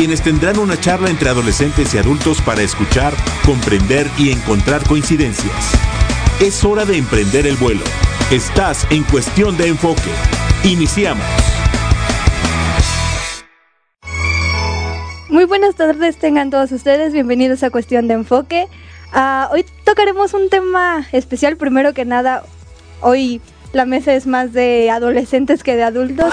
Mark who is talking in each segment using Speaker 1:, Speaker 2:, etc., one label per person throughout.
Speaker 1: quienes tendrán una charla entre adolescentes y adultos para escuchar, comprender y encontrar coincidencias. Es hora de emprender el vuelo. Estás en cuestión de enfoque. Iniciamos.
Speaker 2: Muy buenas tardes tengan todos ustedes, bienvenidos a Cuestión de Enfoque. Uh, hoy tocaremos un tema especial, primero que nada, hoy la mesa es más de adolescentes que de adultos.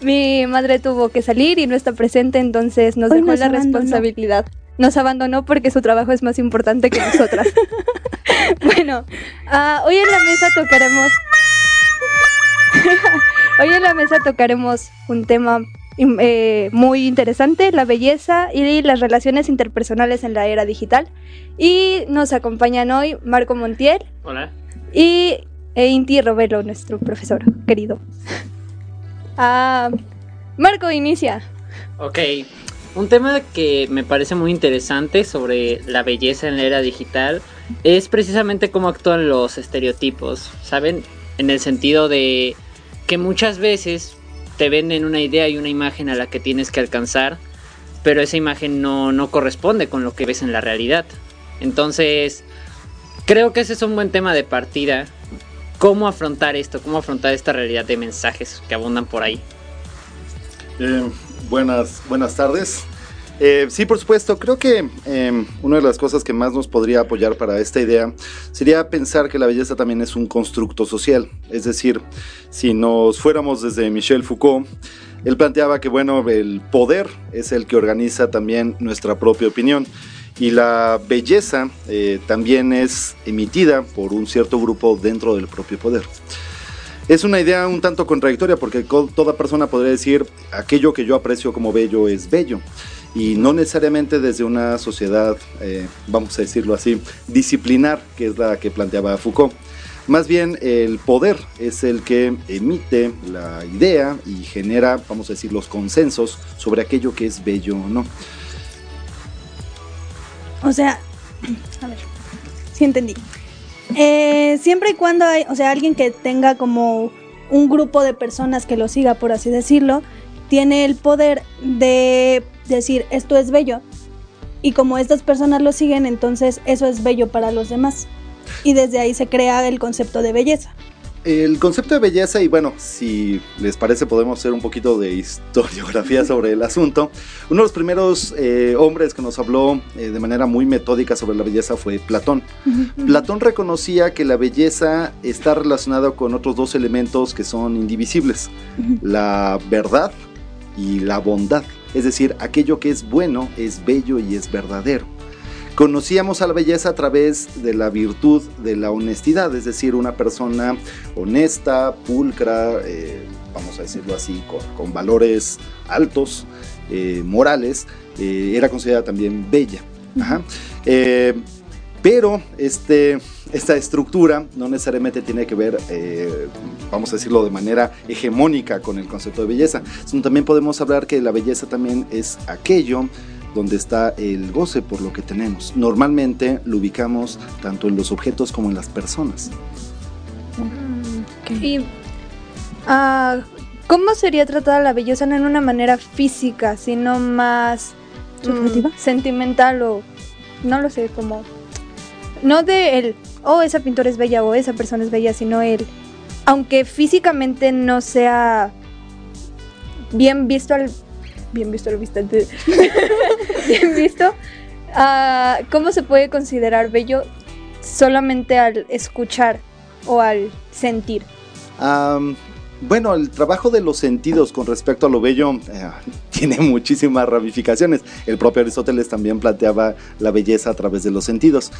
Speaker 2: Y mi madre tuvo que salir y no está presente, entonces nos dejó la responsabilidad. Nos abandonó porque su trabajo es más importante que nosotras. bueno, uh, hoy en la mesa tocaremos. hoy en la mesa tocaremos un tema eh, muy interesante, la belleza y las relaciones interpersonales en la era digital. Y nos acompañan hoy Marco Montiel.
Speaker 3: Hola.
Speaker 2: Y e Inti Robelo, nuestro profesor querido. Ah, Marco, inicia.
Speaker 3: Ok, un tema que me parece muy interesante sobre la belleza en la era digital es precisamente cómo actúan los estereotipos, ¿saben? En el sentido de que muchas veces te venden una idea y una imagen a la que tienes que alcanzar, pero esa imagen no, no corresponde con lo que ves en la realidad. Entonces, creo que ese es un buen tema de partida ¿Cómo afrontar esto? ¿Cómo afrontar esta realidad de mensajes que abundan por ahí?
Speaker 4: Eh, buenas, buenas tardes. Eh, sí, por supuesto, creo que em, una de las cosas que más nos podría apoyar para esta idea sería pensar que la belleza también es un constructo social. Es decir, si nos fuéramos desde Michel Foucault, él planteaba que, bueno, el poder es el que organiza también nuestra propia opinión y la belleza eh, también es emitida por un cierto grupo dentro del propio poder. Es una idea un tanto contradictoria porque toda persona podría decir aquello que yo aprecio como bello es bello y no necesariamente desde una sociedad, eh, vamos a decirlo así, disciplinar, que es la que planteaba Foucault. Más bien el poder es el que emite la idea y genera, vamos a decir, los consensos sobre aquello que es bello o no.
Speaker 2: O sea, a ver, sí entendí. Eh, siempre y cuando hay, o sea, alguien que tenga como un grupo de personas que lo siga, por así decirlo, tiene el poder de decir esto es bello. Y como estas personas lo siguen, entonces eso es bello para los demás. Y desde ahí se crea el concepto de belleza
Speaker 4: el concepto de belleza, y bueno, si les parece podemos hacer un poquito de historiografía sobre el asunto. Uno de los primeros eh, hombres que nos habló eh, de manera muy metódica sobre la belleza fue Platón. Platón reconocía que la belleza está relacionada con otros dos elementos que son indivisibles, la verdad y la bondad. Es decir, aquello que es bueno es bello y es verdadero. Conocíamos a la belleza a través de la virtud de la honestidad, es decir, una persona honesta, pulcra, eh, vamos a decirlo así, con, valores altos, eh, morales, eh, era considerada también bella. pero este, esta estructura no necesariamente tiene que ver, vamos a decirlo de manera hegemónica con el concepto de belleza, sino también podemos hablar que la belleza también es aquello donde está el goce por lo que tenemos. Normalmente lo ubicamos tanto en los objetos como en las personas.
Speaker 2: Y, ah, ¿Cómo sería tratada la belleza no en una manera física, sino más mm, sentimental o no lo sé, como no de el, oh, esa pintura es bella o esa persona es bella, sino el, aunque físicamente no sea bien visto al bien visto lo vistante, bien visto, uh, ¿cómo se puede considerar bello solamente al escuchar o al sentir?
Speaker 4: bueno, el trabajo de los sentidos con respecto a lo bello eh, tiene muchísimas ramificaciones. El propio Aristóteles también planteaba la belleza a través de los sentidos.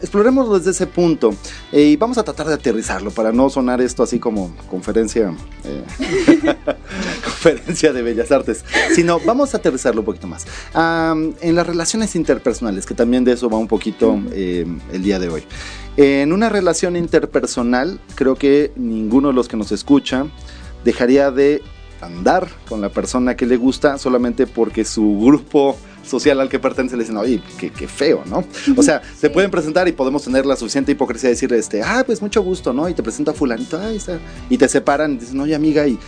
Speaker 4: exploremos desde ese punto eh, y vamos a tratar de aterrizarlo para no sonar esto así como conferencia, eh, conferencia de Bellas Artes, sino vamos a aterrizarlo un poquito más. en las relaciones interpersonales, que también de eso va un poquito eh, el día de hoy. En una relación interpersonal, creo que ninguno de los que nos escucha dejaría de andar con la persona que le gusta solamente porque su grupo social al que pertenece le dicen, oye, qué, feo, ¿no? O sea, se pueden presentar y podemos tener la suficiente hipocresía de decir, este, ah, pues mucho gusto, ¿no? Y te presenta a fulanito, ahí está. Y te separan y dicen, oye, amiga, ¿y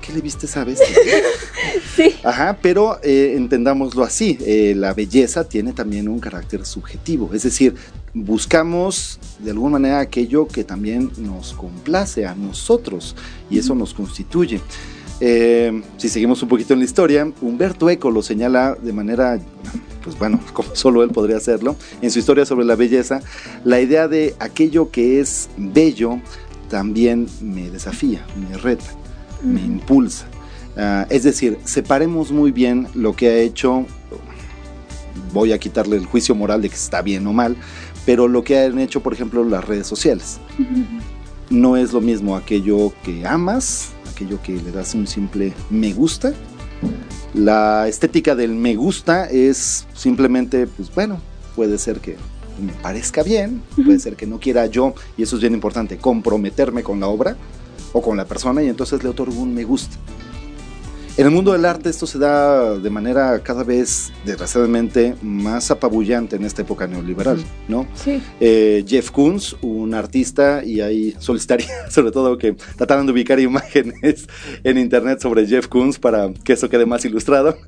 Speaker 4: qué le viste esa vez? sí. Ajá, pero eh, entendámoslo así, eh, la belleza tiene también un carácter subjetivo, es decir, buscamos de alguna manera aquello que también nos complace a nosotros y eso nos constituye. Eh, si seguimos un poquito en la historia, Humberto Eco lo señala de manera, pues bueno, como solo él podría hacerlo, en su historia sobre la belleza, la idea de aquello que es bello también me desafía, me reta, me impulsa. Ah, es decir, separemos muy bien lo que ha hecho, voy a quitarle el juicio moral de que está bien o mal, pero lo que han hecho, por ejemplo, las redes sociales. No es lo mismo aquello que amas aquello que le das un simple me gusta. La estética del me gusta es simplemente, pues bueno, puede ser que me parezca bien, puede ser que no quiera yo, y eso es bien importante, comprometerme con la obra o con la persona y entonces le otorgo un me gusta. En el mundo del arte esto se da de manera cada vez, desgraciadamente, más apabullante en esta época neoliberal, ¿no? Sí. Eh, Jeff Koons, un artista, y ahí solicitaría sobre todo que trataran de ubicar imágenes en internet sobre Jeff Koons para que eso quede más ilustrado.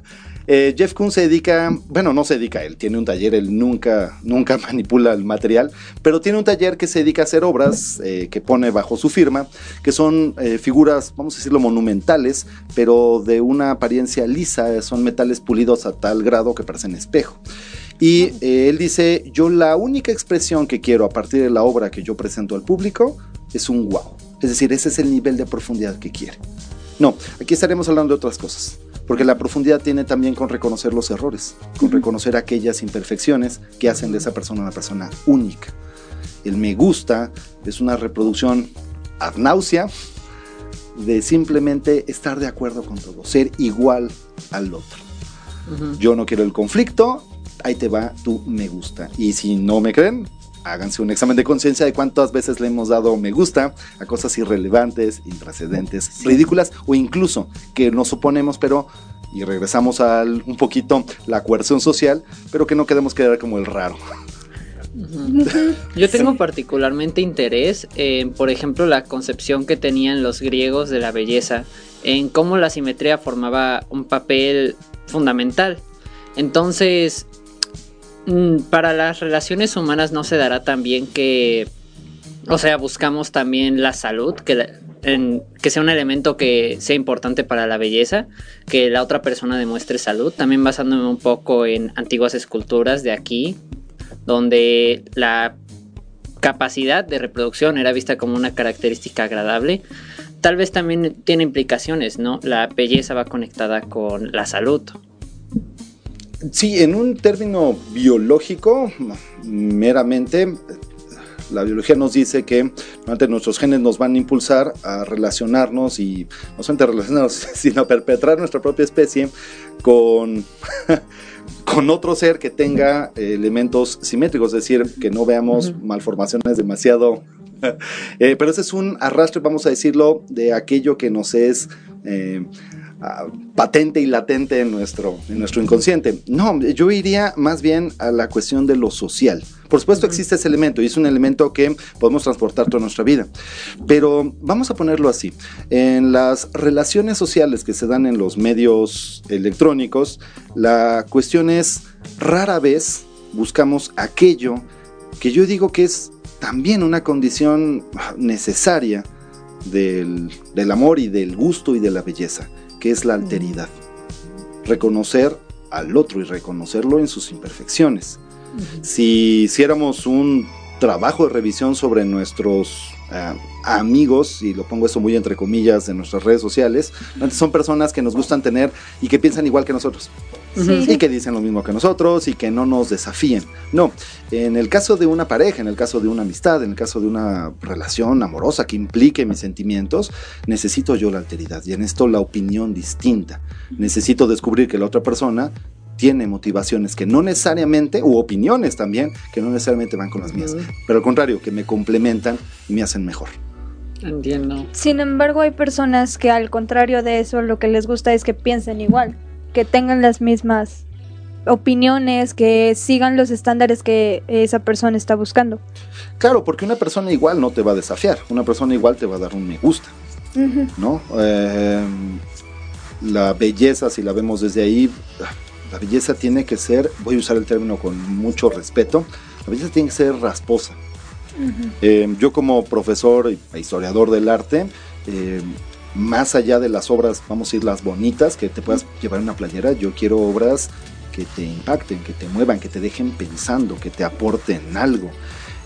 Speaker 4: Eh, Jeff Koons se dedica, bueno, no se dedica, él tiene un taller, él nunca, nunca manipula el material, pero tiene un taller que se dedica a hacer obras eh, que pone bajo su firma, que son eh, figuras, vamos a decirlo, monumentales, pero de una apariencia lisa, son metales pulidos a tal grado que parecen espejo. Y él dice, yo la única expresión que quiero a partir de la obra que yo presento al público es un wow. Es decir, ese es el nivel de profundidad que quiere. No, aquí estaremos hablando de otras cosas. Porque la profundidad tiene también con reconocer los errores, con reconocer aquellas imperfecciones que hacen de esa persona una persona única. El me gusta es una reproducción ad náusea de simplemente estar de acuerdo con todo, ser igual al otro. Yo no quiero el conflicto, ahí te va tu me gusta. Y si no me creen, háganse un examen de conciencia de cuántas veces le hemos dado me gusta a cosas irrelevantes, intrascendentes, ridículas o incluso que nos oponemos, pero y regresamos al un poquito la coerción social, pero que no queremos quedar como el raro.
Speaker 3: Yo tengo particularmente interés en, por ejemplo, la concepción que tenían los griegos de la belleza, en cómo la simetría formaba un papel fundamental. Entonces, para las relaciones humanas no se dará también que, o sea, buscamos también la salud, que, que sea un elemento que sea importante para la belleza, que la otra persona demuestre salud, también basándome un poco en antiguas esculturas de aquí, donde la capacidad de reproducción era vista como una característica agradable. Tal vez también tiene implicaciones, ¿no? La belleza va conectada con la salud.
Speaker 4: Sí, en un término biológico, meramente, la biología nos dice que nuestros genes nos van a impulsar a relacionarnos y no solamente relacionarnos, sino a perpetrar nuestra propia especie con, con otro ser que tenga elementos simétricos, es decir, que no veamos malformaciones demasiado... Eh, pero ese es un arrastre, vamos a decirlo, de aquello que nos es... Eh, patente y latente en nuestro, en nuestro inconsciente. No, yo iría más bien a la cuestión de lo social. Por supuesto existe ese elemento y es un elemento que podemos transportar toda nuestra vida. Pero vamos a ponerlo así. En las relaciones sociales que se dan en los medios electrónicos, la cuestión es rara vez buscamos aquello que yo digo que es también una condición necesaria del, del amor y del gusto y de la belleza que es la alteridad. Reconocer al otro y reconocerlo en sus imperfecciones. Si hiciéramos un trabajo de revisión sobre nuestros amigos, y lo pongo esto muy entre comillas en nuestras redes sociales, son personas que nos gustan tener y que piensan igual que nosotros. Y que dicen lo mismo que nosotros y que no nos desafíen. No, en el caso de una pareja, en el caso de una amistad, en el caso de una relación amorosa que implique mis sentimientos, necesito yo la alteridad y en esto la opinión distinta. Necesito descubrir que la otra persona tiene motivaciones que no necesariamente, u opiniones también, que no necesariamente van con las mías, pero al contrario, que me complementan y me hacen mejor.
Speaker 3: Entiendo.
Speaker 2: Sin embargo, hay personas que al contrario de eso, lo que les gusta es que piensen igual, que tengan las mismas opiniones, que sigan los estándares que esa persona está buscando.
Speaker 4: Claro, porque una persona igual no te va a desafiar, una persona igual te va a dar un me gusta, ¿no? Eh, la belleza, si la vemos desde ahí, la belleza tiene que ser, voy a usar el término con mucho respeto, la belleza tiene que ser rasposa. Eh, yo como profesor e historiador del arte, eh, más allá de las obras, vamos a decir, las bonitas que te puedas llevar en una playera, yo quiero obras que te impacten, que te muevan, que te dejen pensando, que te aporten algo.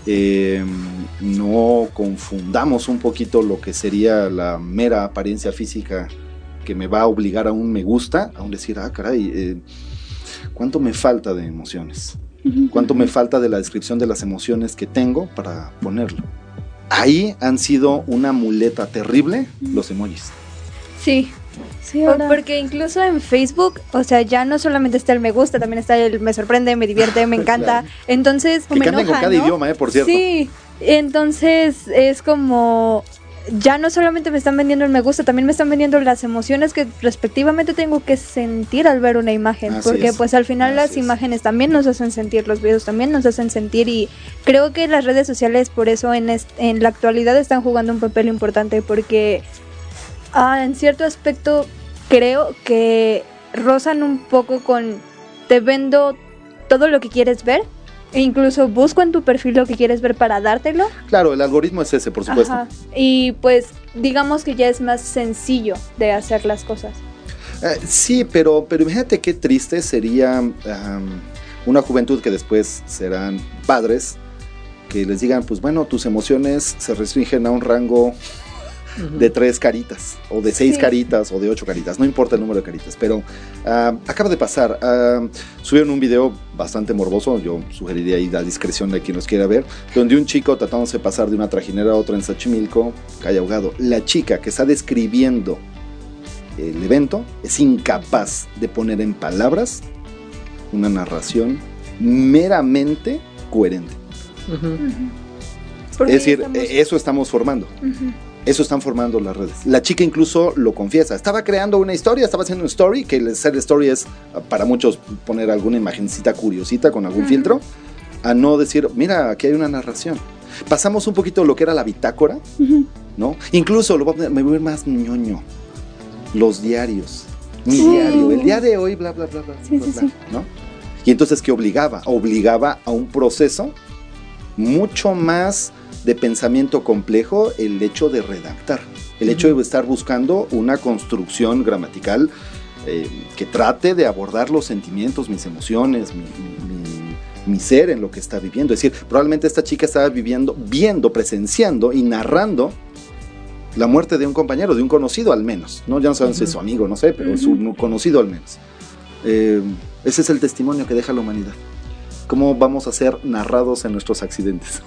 Speaker 4: Eh, no confundamos un poquito lo que sería la mera apariencia física que me va a obligar a un me gusta, a un decir, ah, caray, ¿Cuánto me falta de emociones? ¿Cuánto me falta de la descripción de las emociones que tengo para ponerlo? Ahí han sido una muleta terrible los emojis.
Speaker 2: Sí. Sí, porque incluso en Facebook, o sea, ya no solamente está el me gusta, también está el me sorprende, me divierte, me encanta. Entonces,
Speaker 4: que me enoja, con cada idioma, eh, por cierto.
Speaker 2: Sí, entonces es como ya no solamente me están vendiendo el me gusta, también me están vendiendo las emociones que respectivamente tengo que sentir al ver una imagen, porque pues al final las imágenes también nos hacen sentir, los videos también nos hacen sentir y creo que las redes sociales por eso en, en la actualidad están jugando un papel importante porque ah, en cierto aspecto creo que rozan un poco con te vendo todo lo que quieres ver e incluso busco en tu perfil lo que quieres ver para dártelo.
Speaker 4: Claro, el algoritmo es ese, por supuesto.
Speaker 2: Y pues digamos que ya es más sencillo de hacer las cosas.
Speaker 4: Eh, sí, pero, pero imagínate qué triste sería una juventud que después serán padres, que les digan, pues bueno, tus emociones se restringen a un rango de tres caritas, o de seis caritas, o de ocho caritas, no importa el número de caritas, pero ah, acaba de pasar, uh, subieron un video bastante morboso, yo sugeriría ahí la discreción de quien nos quiera ver, donde un chico tratándose de pasar de una trajinera a otra en Xochimilco cae ahogado. La chica que está describiendo el evento es incapaz de poner en palabras una narración meramente coherente. Es decir, eso estamos formando. Eso están formando las redes. La chica incluso lo confiesa. Estaba creando una historia, estaba haciendo una story, que el ser story es para muchos poner alguna imagencita curiosita con algún filtro, a no decir, mira, aquí hay una narración. Pasamos un poquito lo que era la bitácora, ¿no? Incluso lo voy a poner, me voy a ver más ñoño. Los diarios. Mi diario, el día de hoy, bla, bla, bla, bla, bla, bla ¿no? Y entonces, ¿qué obligaba? Obligaba a un proceso mucho más de pensamiento complejo el hecho de redactar, el hecho de estar buscando una construcción gramatical eh, que trate de abordar los sentimientos, mis emociones, mi, ser en lo que está viviendo. Es decir, probablemente esta chica estaba viviendo, viendo, presenciando y narrando la muerte de un compañero, de un conocido al menos. ¿no? Ya no saben si es su amigo, no sé, pero es un conocido al menos. Eh, ese es el testimonio que deja la humanidad. ¿Cómo vamos a ser narrados en nuestros accidentes?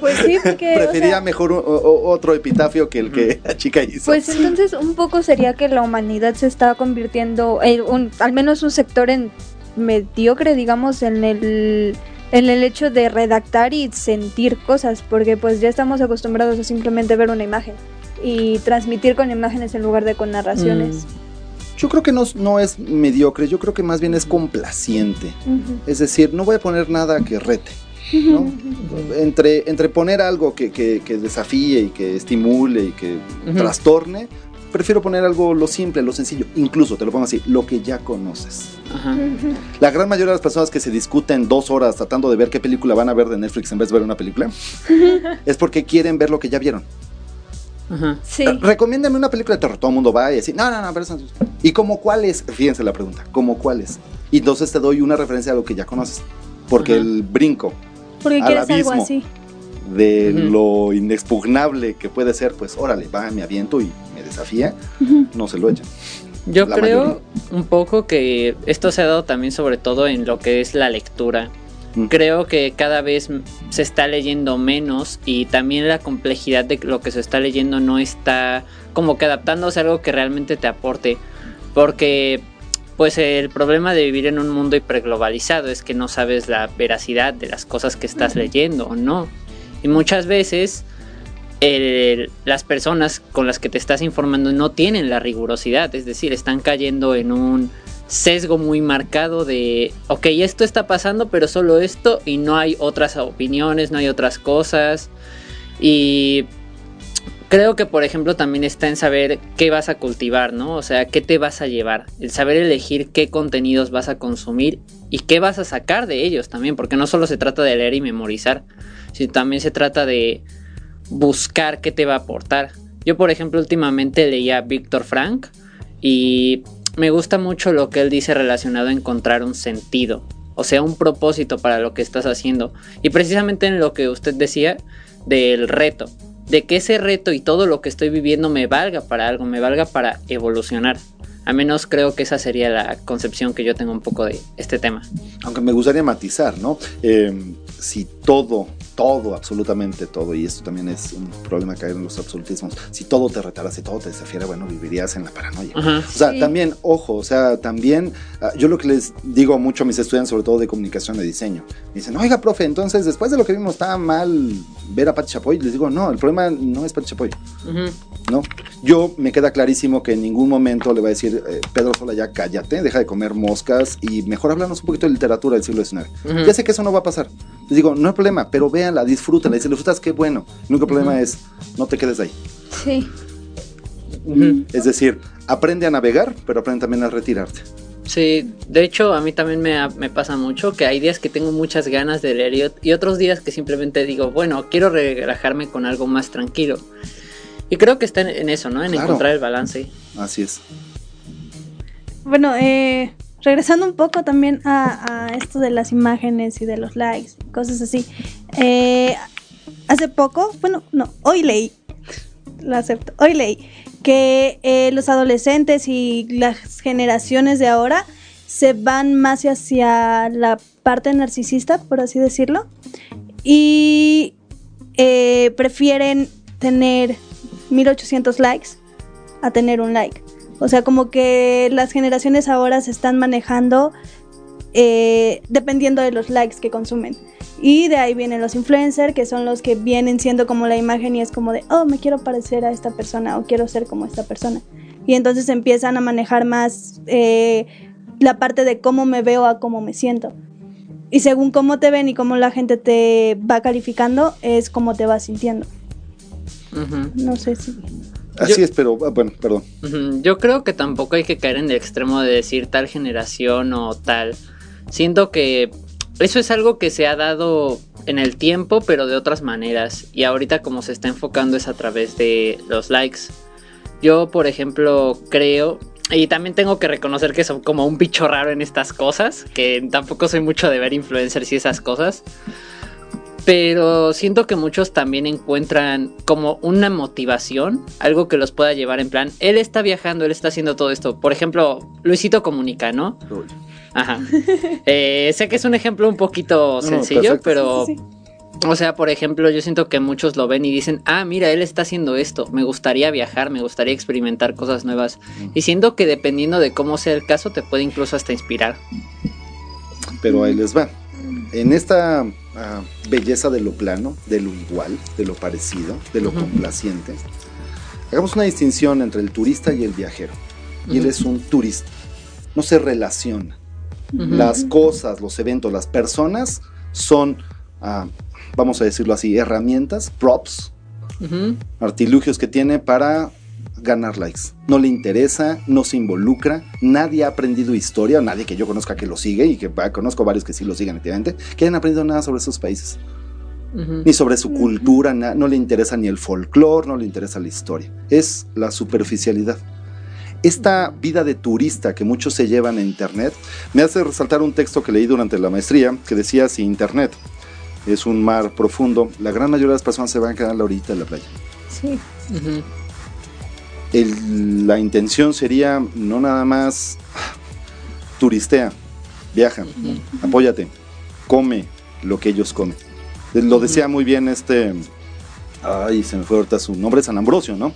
Speaker 2: Pues sí, porque.
Speaker 4: Prefería mejor otro epitafio que el que la chica hizo.
Speaker 2: Pues entonces, un poco sería que la humanidad se está convirtiendo, en un, al menos un sector en mediocre, digamos, en el en el hecho de redactar y sentir cosas, porque pues ya estamos acostumbrados a simplemente ver una imagen y transmitir con imágenes en lugar de con narraciones.
Speaker 4: Mm. Yo creo que no, no, es mediocre, yo creo que más bien es complaciente. Es decir, no voy a poner nada que rete. Entre, entre poner algo que, desafíe y que estimule y que trastorne, prefiero poner algo lo simple, lo sencillo, incluso te lo pongo así, lo que ya conoces. La gran mayoría de las personas que se discuten dos horas tratando de ver qué película van a ver de Netflix en vez de ver una película, es porque quieren ver lo que ya vieron. Sí. Recomiéndame una película de terror. Todo el mundo va y dice, no, no, no, pero ¿Y como cuál es? Fíjense la pregunta, ¿cómo cuál es? Y entonces te doy una referencia a lo que ya conoces. Porque el brinco
Speaker 2: porque quieres algo así.
Speaker 4: de lo inexpugnable que puede ser, pues órale, va, me aviento y me desafía, no se lo echan.
Speaker 3: Yo creo un poco que esto se ha dado también sobre todo en lo que es la lectura. Mm. Creo que cada vez se está leyendo menos y también la complejidad de lo que se está leyendo no está como que adaptándose a algo que realmente te aporte. Porque pues el problema de vivir en un mundo hiperglobalizado es que no sabes la veracidad de las cosas que estás leyendo o no. Y muchas veces las personas con las que te estás informando no tienen la rigurosidad, es decir, están cayendo en un sesgo muy marcado de, ok, esto está pasando, pero solo esto y no hay otras opiniones, no hay otras cosas. Y creo que, por ejemplo, también está en saber qué vas a cultivar, ¿no? O sea, qué te vas a llevar, el saber elegir qué contenidos vas a consumir y qué vas a sacar de ellos también, porque no solo se trata de leer y memorizar, sino también se trata de buscar qué te va a aportar. Yo, por ejemplo, últimamente leía a Víctor Frank y me gusta mucho lo que él dice relacionado a encontrar un sentido, o sea, un propósito para lo que estás haciendo. Y precisamente en lo que usted decía del reto, de que ese reto y todo lo que estoy viviendo me valga para algo, me valga para evolucionar. A menos creo que esa sería la concepción que yo tengo un poco de este tema.
Speaker 4: Aunque me gustaría matizar, ¿no? Eh, si todo todo, absolutamente todo, y esto también es un problema caer en los absolutismos, si todo te retara, si todo te desafiara, bueno, vivirías en la paranoia. o sea, también, ojo, o sea, también, ah, yo lo que les digo mucho a mis estudiantes, sobre todo de comunicación de diseño, me dicen, oiga, profe, entonces después de lo que vimos, ¿está mal ver a Pati Chapoy? Les digo, no, el problema no es Pati Chapoy. ¿no? Yo me queda clarísimo que en ningún momento le va a decir, eh, Pedro Sola, ya cállate, deja de comer moscas y mejor háblanos un poquito de literatura del siglo XIX. Ya sé que eso no va a pasar. Les digo, no hay problema, pero véanla, disfrútenla. Y si disfrutas, qué bueno. El único problema es, no te quedes ahí.
Speaker 5: Sí.
Speaker 4: Es decir, aprende a navegar, pero aprende también a retirarte.
Speaker 3: Sí, de hecho a mí también me, me, pasa mucho que hay días que tengo muchas ganas de leer y, otros días que simplemente digo, bueno, quiero relajarme con algo más tranquilo. Y creo que está en, eso, ¿no? En encontrar el balance.
Speaker 4: Así es.
Speaker 5: Bueno, eh, regresando un poco también a, esto de las imágenes y de los likes, cosas así. Eh, hace poco, bueno, no, hoy leí, lo acepto, hoy leí que eh, los adolescentes y las generaciones de ahora se van más hacia la parte narcisista, por así decirlo, y prefieren tener 1800 likes a tener un like. O sea, como que las generaciones ahora se están manejando eh, dependiendo de los likes que consumen. Y de ahí vienen los influencers, que son los que vienen siendo como la imagen y es como de, oh, me quiero parecer a esta persona o quiero ser como esta persona. Y entonces empiezan a manejar más eh, la parte de cómo me veo a cómo me siento. Y según cómo te ven y cómo la gente te va calificando, es cómo te vas sintiendo. No sé si.
Speaker 4: Así es, pero ah, bueno, perdón.
Speaker 3: Yo creo que tampoco hay que caer en el extremo de decir tal generación o tal. Siento que eso es algo que se ha dado en el tiempo, pero de otras maneras. Y ahorita como se está enfocando es a través de los likes. Yo, por ejemplo, creo... Y también tengo que reconocer que soy como un bicho raro en estas cosas, que tampoco soy mucho de ver influencers y esas cosas. Pero siento que muchos también encuentran como una motivación, algo que los pueda llevar en plan, él está viajando, él está haciendo todo esto. Por ejemplo, Luisito comunica, ¿no? Ajá. Eh, sé que es un ejemplo un poquito sencillo, pero... O sea, por ejemplo, yo siento que muchos lo ven y dicen, ah, mira, él está haciendo esto, me gustaría viajar, me gustaría experimentar cosas nuevas. Y siento que dependiendo de cómo sea el caso, te puede incluso hasta inspirar.
Speaker 4: Pero ahí les va. En esta belleza de lo plano, de lo igual, de lo parecido, de lo complaciente. Hagamos una distinción entre el turista y el viajero. Y él es un turista. No se relaciona. Las cosas, los eventos, las personas son, ah, vamos a decirlo así, herramientas, props, artilugios que tiene para ganar likes. No le interesa, no se involucra, nadie ha aprendido historia, nadie que yo conozca que lo sigue y que conozco varios que sí lo siguen efectivamente, que hayan aprendido nada sobre esos países. Ni sobre su cultura, no le interesa ni el folclore, no le interesa la historia. Es la superficialidad. Esta vida de turista que muchos se llevan en Internet me hace resaltar un texto que leí durante la maestría que decía si Internet es un mar profundo, la gran mayoría de las personas se van a quedar a la orilla de la playa.
Speaker 2: Sí.
Speaker 4: La intención sería no nada más turistea, viaja, apóyate, come lo que ellos comen. Lo decía muy bien este, ay, se me fue ahorita su nombre, San Ambrosio, ¿no?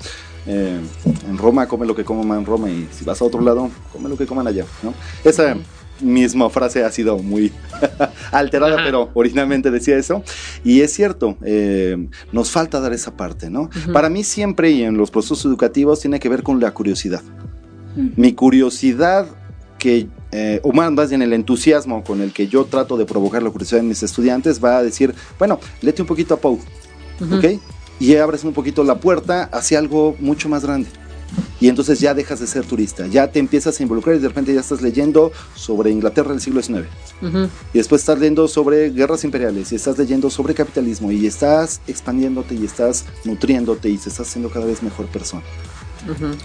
Speaker 4: Eh, en Roma come lo que coman en Roma y si vas a otro lado, come lo que coman allá, ¿no? Esa misma frase ha sido muy alterada, pero originalmente decía eso. Y es cierto, eh, nos falta dar esa parte, ¿no? Para mí siempre y en los procesos educativos tiene que ver con la curiosidad. Mi curiosidad que, eh, o más bien el entusiasmo con el que yo trato de provocar la curiosidad en mis estudiantes va a decir, bueno, lete un poquito a Poe, ¿ok? Y abres un poquito la puerta hacia algo mucho más grande. Y entonces ya dejas de ser turista, ya te empiezas a involucrar y de repente ya estás leyendo sobre Inglaterra del siglo XIX. Y después estás leyendo sobre guerras imperiales y estás leyendo sobre capitalismo y estás expandiéndote y estás nutriéndote y te estás haciendo cada vez mejor persona.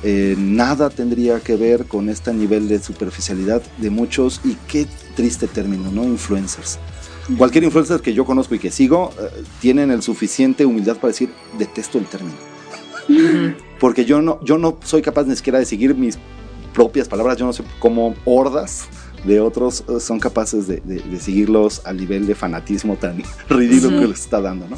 Speaker 4: Eh, nada tendría que ver con este nivel de superficialidad de muchos y qué triste término, ¿no? Influencers. Cualquier influencer que yo conozco y que sigo eh, tienen el suficiente humildad para decir detesto el término porque yo no, yo no soy capaz ni siquiera de seguir mis propias palabras, yo no sé cómo hordas de otros eh, son capaces de, seguirlos al nivel de fanatismo tan ridículo que les está dando, ¿no?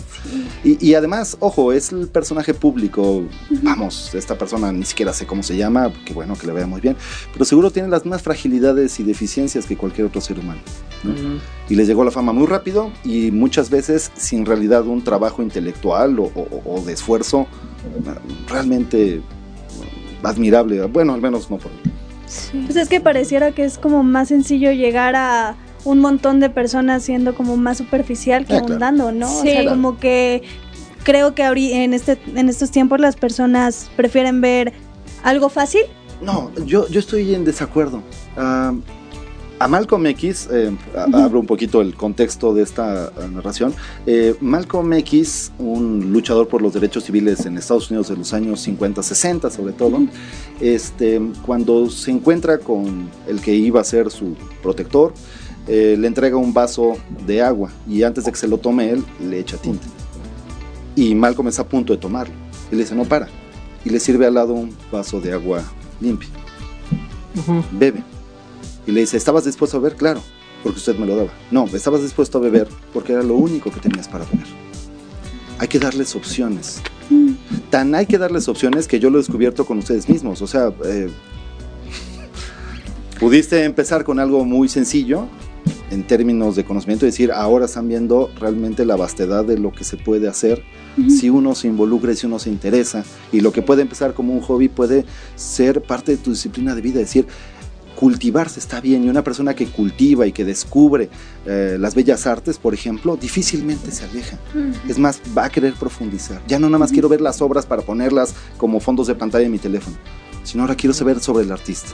Speaker 4: Y, además, ojo, es el personaje público, vamos, esta persona ni siquiera sé cómo se llama, que bueno, que le vea muy bien, pero seguro tiene las mismas fragilidades y deficiencias que cualquier otro ser humano. Y les llegó la fama muy rápido y muchas veces sin realidad un trabajo intelectual o de esfuerzo realmente admirable, bueno, al menos no por mí.
Speaker 2: Pues es que pareciera que es como más sencillo llegar a un montón de personas siendo como más superficial que ah, abundando, ¿no? O sea, como que creo que en, este, en estos tiempos las personas prefieren ver algo fácil.
Speaker 4: No, yo, yo estoy en desacuerdo. Ah, a Malcolm X, eh, abro un poquito el contexto de esta eh, narración. Eh, Malcolm X, un luchador por los derechos civiles en Estados Unidos de los años 50, 60 sobre todo, este, cuando se encuentra con el que iba a ser su protector, le entrega un vaso de agua y antes de que se lo tome él, le echa tinta. Y Malcolm está a punto de tomarlo. Y le dice, no para. Y le sirve al lado un vaso de agua limpia. Bebe y le dice, ¿estabas dispuesto a beber? Claro, porque usted me lo daba. No, estabas dispuesto a beber porque era lo único que tenías para beber. Hay que darles opciones. Tan hay que darles opciones que yo lo he descubierto con ustedes mismos. O sea, eh, pudiste empezar con algo muy sencillo en términos de conocimiento y decir, ahora están viendo realmente la vastedad de lo que se puede hacer si uno se involucra y si uno se interesa. Y lo que puede empezar como un hobby puede ser parte de tu disciplina de vida. Es decir, cultivarse está bien y una persona que cultiva y que descubre eh, las bellas artes, por ejemplo, difícilmente se aleja. Es más, va a querer profundizar. Ya no nada más quiero ver las obras para ponerlas como fondos de pantalla en mi teléfono, sino ahora quiero saber sobre el artista.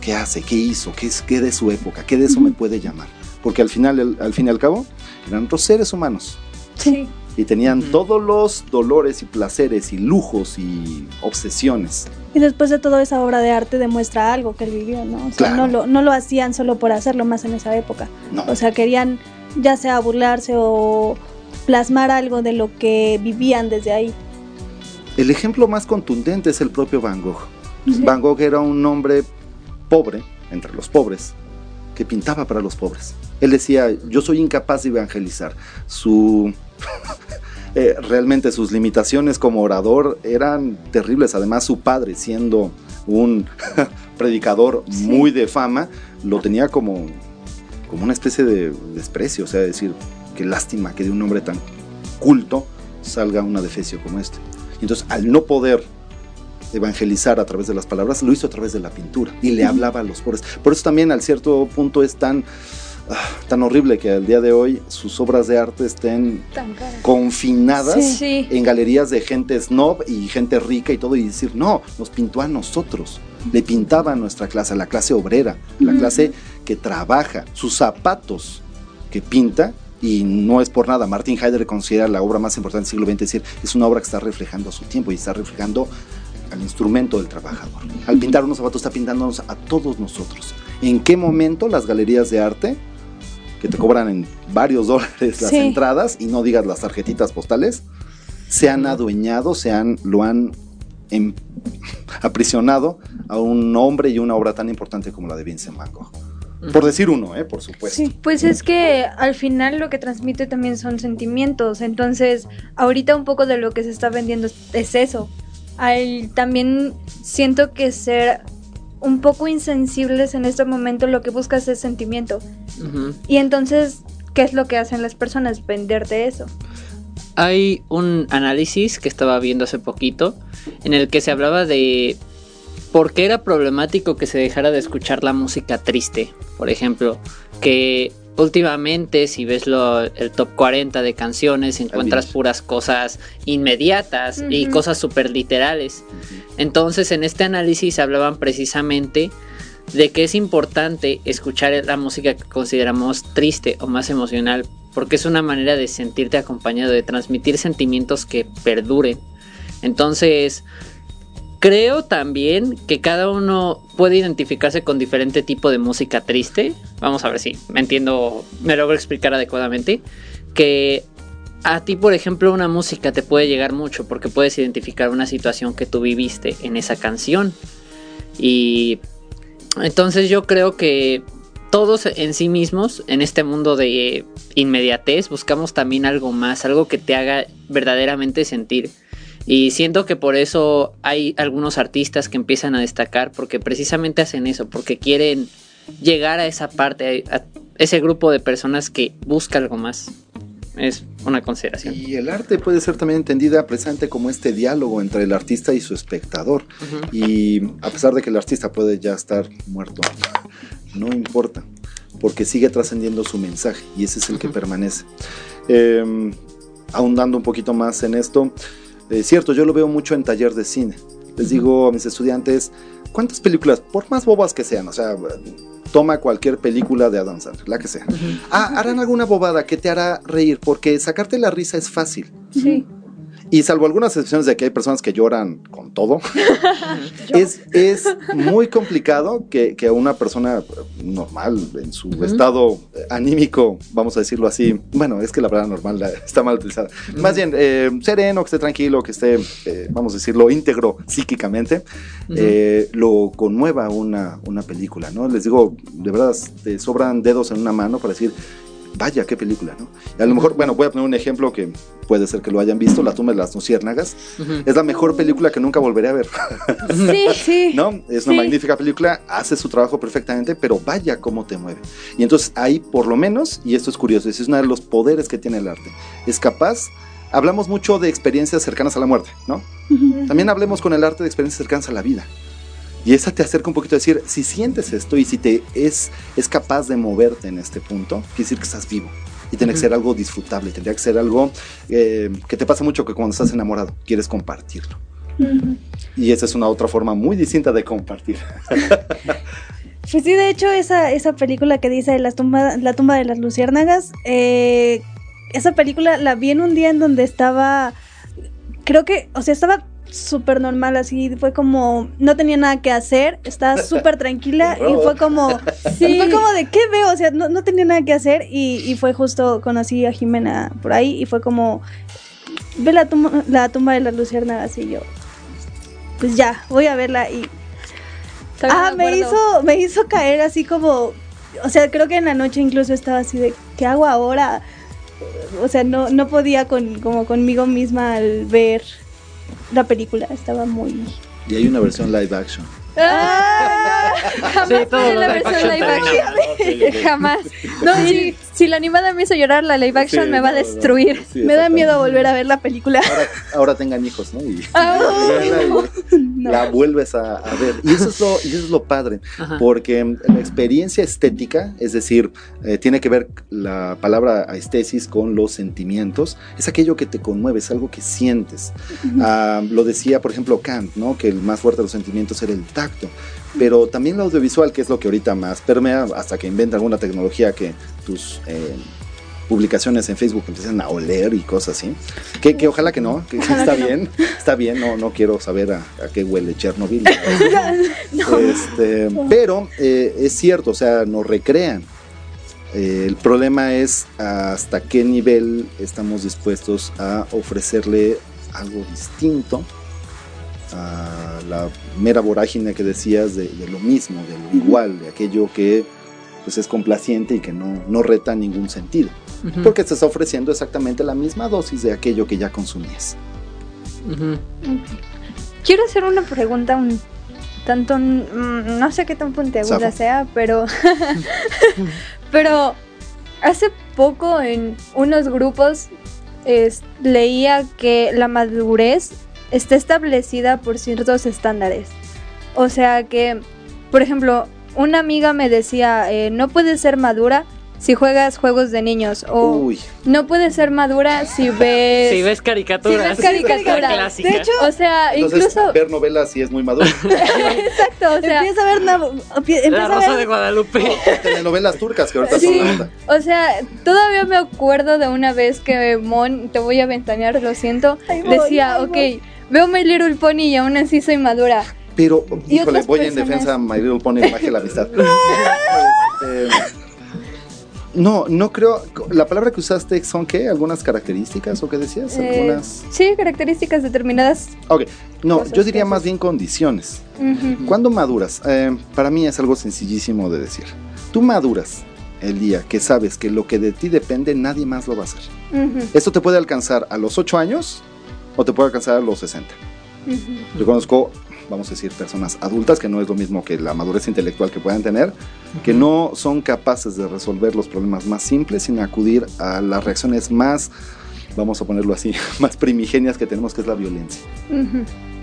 Speaker 4: ¿Qué hace? ¿Qué hizo? ¿Qué, es, qué de su época? ¿Qué de eso me puede llamar? Porque al final, al fin y al cabo, eran otros seres humanos.
Speaker 2: Sí
Speaker 4: y tenían todos los dolores y placeres y lujos y obsesiones.
Speaker 2: Y después de toda esa obra de arte demuestra algo que él vivió, ¿no? O sea, no, lo, no lo hacían solo por hacerlo más en esa época. O sea, querían ya sea burlarse o plasmar algo de lo que vivían desde ahí.
Speaker 4: El ejemplo más contundente es el propio Van Gogh. Van Gogh era un hombre pobre, entre los pobres, que pintaba para los pobres. Él decía, yo soy incapaz de evangelizar. Su Eh, realmente sus limitaciones como orador eran terribles. Además, su padre, siendo un predicador muy de fama, lo tenía como, como una especie de desprecio. O sea, decir, qué lástima que de un hombre tan culto salga un adefesio como este. Entonces, al no poder evangelizar a través de las palabras, lo hizo a través de la pintura y le hablaba a los pobres. Por eso también al cierto punto es tan tan horrible que al día de hoy sus obras de arte estén confinadas en galerías de gente snob y gente rica y todo y decir, no, nos pintó a nosotros, le pintaba a nuestra clase, a la clase obrera, la clase que trabaja, sus zapatos que pinta y no es por nada. Martin Heidegger considera la obra más importante del siglo XX, es decir, es una obra que está reflejando a su tiempo y está reflejando al instrumento del trabajador. Al pintar unos zapatos está pintándonos a todos nosotros. ¿En qué momento las galerías de arte que te cobran en varios dólares las entradas y no digas las tarjetitas postales, se han adueñado, se han, lo han em, aprisionado a un hombre y una obra tan importante como la de Vincent Van Gogh. Por decir uno, ¿eh? por supuesto. Sí,
Speaker 2: pues es que al final lo que transmite también son sentimientos. Entonces, ahorita un poco de lo que se está vendiendo es eso. también siento que ser un poco insensibles en este momento lo que buscas es sentimiento. Y entonces, ¿qué es lo que hacen las personas? Venderte eso.
Speaker 3: Hay un análisis que estaba viendo hace poquito en el que se hablaba de por qué era problemático que se dejara de escuchar la música triste, por ejemplo, que últimamente si ves lo, el top 40 de canciones encuentras puras cosas inmediatas y cosas súper literales. Entonces en este análisis hablaban precisamente de que es importante escuchar la música que consideramos triste o más emocional porque es una manera de sentirte acompañado, de transmitir sentimientos que perduren. Entonces, Creo también que cada uno puede identificarse con diferente tipo de música triste. Vamos a ver si me entiendo, me logro explicar adecuadamente. Que a ti, por ejemplo, una música te puede llegar mucho porque puedes identificar una situación que tú viviste en esa canción. Y entonces yo creo que todos en sí mismos, en este mundo de inmediatez, buscamos también algo más, algo que te haga verdaderamente sentir. Y siento que por eso hay algunos artistas que empiezan a destacar porque precisamente hacen eso, porque quieren llegar a esa parte, a ese grupo de personas que busca algo más. Es una consideración.
Speaker 4: Y el arte puede ser también entendida precisamente como este diálogo entre el artista y su espectador. Y a pesar de que el artista puede ya estar muerto, no importa, porque sigue trascendiendo su mensaje y ese es el que permanece. Eh, ahondando un poquito más en esto, es cierto, yo lo veo mucho en taller de cine. Les digo a mis estudiantes, ¿cuántas películas, por más bobas que sean, o sea, toma cualquier película de Adam Sandler, la que sea. Ah, harán alguna bobada que te hará reír, porque sacarte la risa es fácil. Sí. Y salvo algunas excepciones de que hay personas que lloran con todo, es, es, muy complicado que, que, una persona normal, en su estado anímico, vamos a decirlo así, bueno, es que la palabra normal está mal utilizada, más bien eh, sereno, que esté tranquilo, que esté, eh, vamos a decirlo, íntegro psíquicamente, eh, lo conmueva una, una película, ¿no? Les digo, de verdad, te sobran dedos en una mano para decir, vaya, qué película, ¿no? a lo mejor, bueno, voy a poner un ejemplo que puede ser que lo hayan visto, La tumba de las luciérnagas. Es la mejor película que nunca volveré a ver.
Speaker 2: Sí, sí.
Speaker 4: ¿No? Es una magnífica película, hace su trabajo perfectamente, pero vaya cómo te mueve. Y entonces ahí, por lo menos, y esto es curioso, es uno de los poderes que tiene el arte, es capaz hablamos mucho de experiencias cercanas a la muerte, ¿no? También hablemos con el arte de experiencias cercanas a la vida. Y esa te acerca un poquito a decir, si sientes esto y si te es, es capaz de moverte en este punto, quiere decir que estás vivo. Y tiene que ser algo disfrutable, tendría que ser algo eh, que te pasa mucho que cuando estás enamorado quieres compartirlo. Y esa es una otra forma muy distinta de compartir.
Speaker 2: Pues sí, de hecho, esa, esa película que dice La tumba, la tumba de las luciérnagas, eh, esa película la vi en un día en donde estaba, creo que, o sea, estaba súper normal, así fue como, no tenía nada que hacer, estaba súper tranquila y fue como, sí. fue como de, ¿qué veo? O sea, no, no tenía nada que hacer y, y, fue justo, conocí a Jimena por ahí y fue como, ve la tumba, la tumba de la luciérnagas así yo, pues ya, voy a verla y... Ah, me hizo, me hizo caer así como, o sea, creo que en la noche incluso estaba así de, ¿qué hago ahora? O sea, no, no podía con, como conmigo misma al ver la película estaba muy...
Speaker 4: Y hay una versión live action.
Speaker 2: Ah, jamás sí, la versión live action. jamás. No, si, si, la animada me hizo llorar, la live action me va a destruir. me da miedo volver a ver la película.
Speaker 4: Ahora, tengan hijos, ¿no? Y, la vuelves a, ver. Y eso es lo, y eso es lo padre, porque la experiencia estética, es decir, eh, tiene que ver la palabra estesis con los sentimientos, es aquello que te conmueve, es algo que sientes. Ah, lo decía, por ejemplo, Kant, ¿no? Que el más fuerte de los sentimientos era el tacto pero también el audiovisual, que es lo que ahorita más permea, hasta que inventa alguna tecnología que tus eh, publicaciones en Facebook empiecen a oler y cosas así. Que, que ojalá que no, que, está bien, está bien, no, no quiero saber a, qué huele Chernobyl. Este, pero eh, es cierto, o sea, nos recrean Eh, el problema es hasta qué nivel estamos dispuestos a ofrecerle algo distinto a la mera vorágine que decías de, lo mismo, de lo igual, de aquello que pues, es complaciente y que no, no reta ningún sentido. Porque te está ofreciendo exactamente la misma dosis de aquello que ya consumías.
Speaker 2: Quiero hacer una pregunta un tanto, mm, no sé qué tan puntiaguda sea, pero, pero hace poco en unos grupos leía que la madurez está establecida por ciertos estándares. O sea que, por ejemplo, una amiga me decía, eh, no puedes ser madura si juegas juegos de niños o no puedes ser madura si ves
Speaker 3: si ves caricaturas.
Speaker 2: si ves caricaturas de hecho o sea incluso
Speaker 4: ver novelas sí es muy maduro.
Speaker 2: Exacto o sea
Speaker 6: empieza a ver
Speaker 3: la Rosa de Guadalupe.
Speaker 4: Telenovelas turcas que ahorita sí, son
Speaker 2: o sea todavía me acuerdo de una vez que Mon te voy a ventanear lo siento decía ok veo My Little Pony y aún así soy madura
Speaker 4: pero, híjole, voy en defensa de My Little Pony, magia la amistad. este, no, no creo. La palabra que usaste son qué? ¿Algunas características o qué decías? Eh, ¿Algunas?
Speaker 2: sí, características determinadas.
Speaker 4: Ok, no, yo diría más bien condiciones. ¿Cuándo maduras? Eh, para mí es algo sencillísimo de decir. Tú maduras el día que sabes que lo que de ti depende nadie más lo va a hacer. Esto te puede alcanzar a los 8 años o te puede alcanzar a los 60. Yo conozco vamos a decir, personas adultas, que no es lo mismo que la madurez intelectual que puedan tener, que no son capaces de resolver los problemas más simples sin acudir a las reacciones más, vamos a ponerlo así, más primigenias que tenemos, que es la violencia.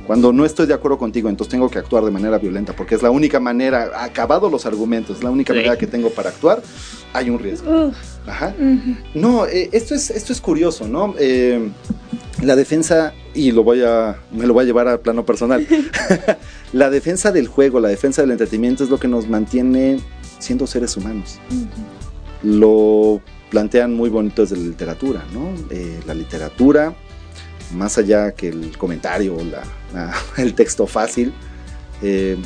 Speaker 4: Cuando no estoy de acuerdo contigo, entonces tengo que actuar de manera violenta, porque es la única manera, acabado los argumentos, es la única manera que tengo para actuar, hay un riesgo. Ajá. No, eh, esto, es, esto es curioso, ¿no? Eh, la defensa, y lo voy a, me lo voy a llevar al plano personal, la defensa del juego, la defensa del entretenimiento es lo que nos mantiene siendo seres humanos. Lo plantean muy bonito desde la literatura, ¿no? Eh, la literatura, más allá que el comentario, la, el texto fácil, eh,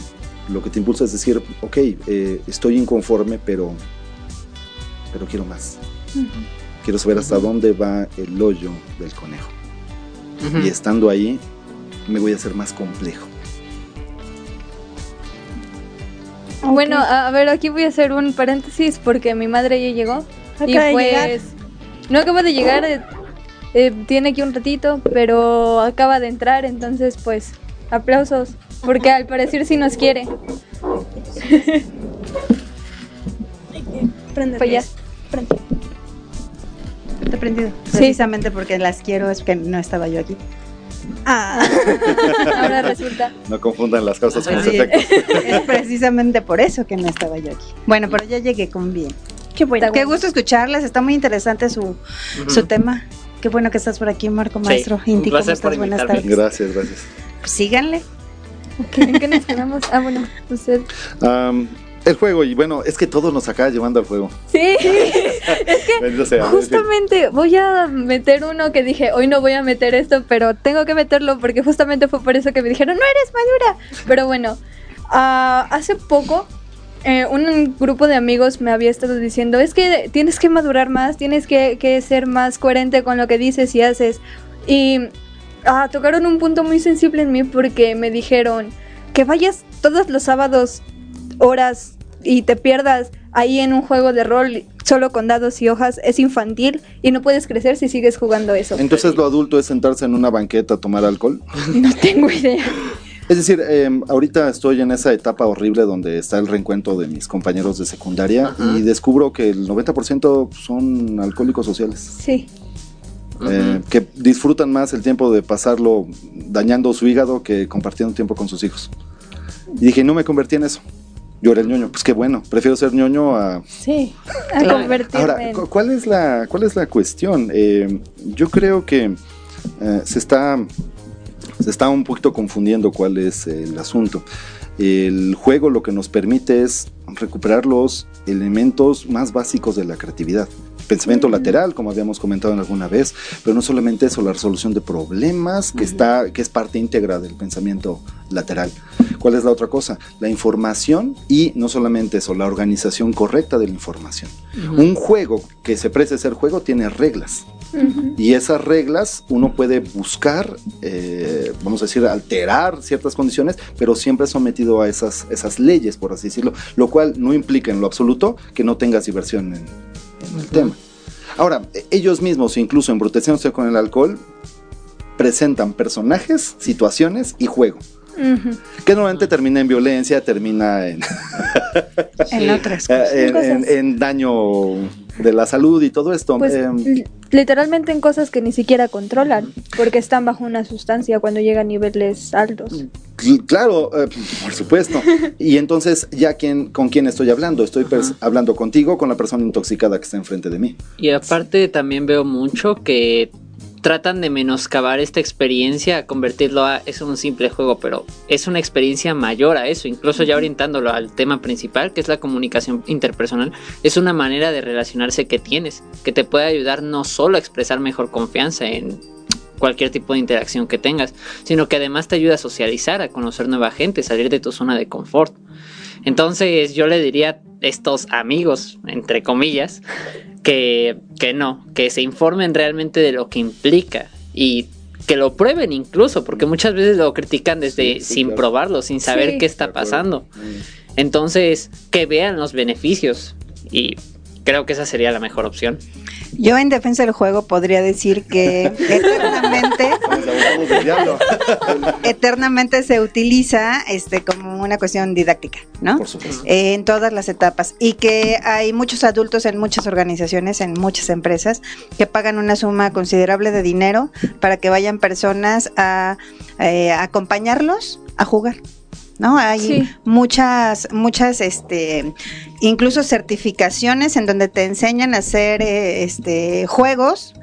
Speaker 4: lo que te impulsa es decir, ok, eh, estoy inconforme, pero, pero quiero más. Quiero saber hasta dónde va el hoyo del conejo y estando ahí me voy a hacer más complejo.
Speaker 2: Bueno, a ver, aquí voy a hacer un paréntesis porque mi madre ya llegó. y pues no acaba de llegar, eh, eh, tiene aquí un ratito, pero acaba de entrar, entonces pues aplausos, porque al parecer sí nos quiere.
Speaker 6: Prende. Pues ya. Prende. Te he prendido. Precisamente porque las quiero, es que no estaba yo aquí.
Speaker 2: Ah, ahora resulta.
Speaker 4: No confundan las cosas con los efectos.
Speaker 6: Es precisamente por eso que no estaba yo aquí. Bueno, pero ya llegué con bien. Qué bueno. Qué gusto escucharles, está muy interesante su, su tema. Qué bueno que estás por aquí, Marco Maestro.
Speaker 3: Sí, Inti, ¿cómo estás?
Speaker 4: Buenas tardes. Gracias, gracias.
Speaker 6: Pues síganle.
Speaker 2: ¿En qué nos quedamos? Ah, bueno, usted.
Speaker 4: Um, el juego, y bueno, es que todo nos acaba llevando al juego.
Speaker 2: Sí, es que justamente voy a meter uno que dije, hoy no voy a meter esto, pero tengo que meterlo porque justamente fue por eso que me dijeron, no eres madura. Pero bueno, uh, hace poco eh, un grupo de amigos me había estado diciendo, es que tienes que madurar más, tienes que, que ser más coherente con lo que dices y haces. Y uh, tocaron un punto muy sensible en mí porque me dijeron que vayas todos los sábados horas y te pierdas ahí en un juego de rol solo con dados y hojas es infantil y no puedes crecer si sigues jugando eso.
Speaker 4: Entonces lo adulto es sentarse en una banqueta a tomar alcohol.
Speaker 2: No tengo idea.
Speaker 4: Es decir, em, ahorita estoy en esa etapa horrible donde está el reencuentro de mis compañeros de secundaria y descubro que el 90% son alcohólicos sociales.
Speaker 2: Sí.
Speaker 4: Eh, que disfrutan más el tiempo de pasarlo dañando su hígado que compartiendo tiempo con sus hijos. Y dije, no me convertí en eso yo era el ñoño. Pues qué bueno, prefiero ser ñoño a...
Speaker 2: Sí, a convertirme
Speaker 4: Ahora, ¿cuál es la, cuál es la cuestión? Eh, yo creo que eh, se, está, se está un poquito confundiendo cuál es el asunto. El juego lo que nos permite es recuperar los elementos más básicos de la creatividad. Pensamiento lateral, como habíamos comentado en alguna vez, pero no solamente eso, la resolución de problemas, que, está, que es parte íntegra del pensamiento lateral. ¿Cuál es la otra cosa? La información y no solamente eso, la organización correcta de la información. Un juego que se precie ser juego tiene reglas. Y esas reglas uno puede buscar, eh, vamos a decir, alterar ciertas condiciones, pero siempre sometido a esas, esas leyes, por así decirlo, lo cual no implica en lo absoluto que no tengas diversión en, el tema. Ahora, ellos mismos, incluso en con el alcohol, presentan personajes, situaciones y juego. Que normalmente termina en violencia, termina en,
Speaker 6: en otras cosas.
Speaker 4: en, daño de la salud y todo esto.
Speaker 2: Pues, em, literalmente en cosas que ni siquiera controlan, porque están bajo una sustancia cuando llegan a niveles altos.
Speaker 4: Claro, eh, por supuesto. Y entonces, ya quién, con quién estoy hablando, estoy hablando contigo, con la persona intoxicada que está enfrente de mí.
Speaker 3: Y aparte también veo mucho que tratan de menoscabar esta experiencia, a convertirlo a es un simple juego, pero es una experiencia mayor a eso, incluso ya orientándolo al tema principal, que es la comunicación interpersonal, es una manera de relacionarse que tienes, que te puede ayudar no solo a expresar mejor confianza en cualquier tipo de interacción que tengas, sino que además te ayuda a socializar, a conocer nueva gente, salir de tu zona de confort. Entonces yo le diría a estos amigos, entre comillas, que, que no, que se informen realmente de lo que implica y que lo prueben incluso, porque muchas veces lo critican desde sin probarlo, sin saber qué está pasando. Entonces, que vean los beneficios y creo que esa sería la mejor opción.
Speaker 6: Yo en defensa del juego podría decir que eternamente, eternamente se utiliza este como una cuestión didáctica, ¿no? Por supuesto. en todas las etapas y que hay muchos adultos en muchas organizaciones, en muchas empresas que pagan una suma considerable de dinero para que vayan personas a eh, acompañarlos a jugar. ¿No? Hay muchas, muchas, este, incluso certificaciones en donde te enseñan a hacer, eh, este, juegos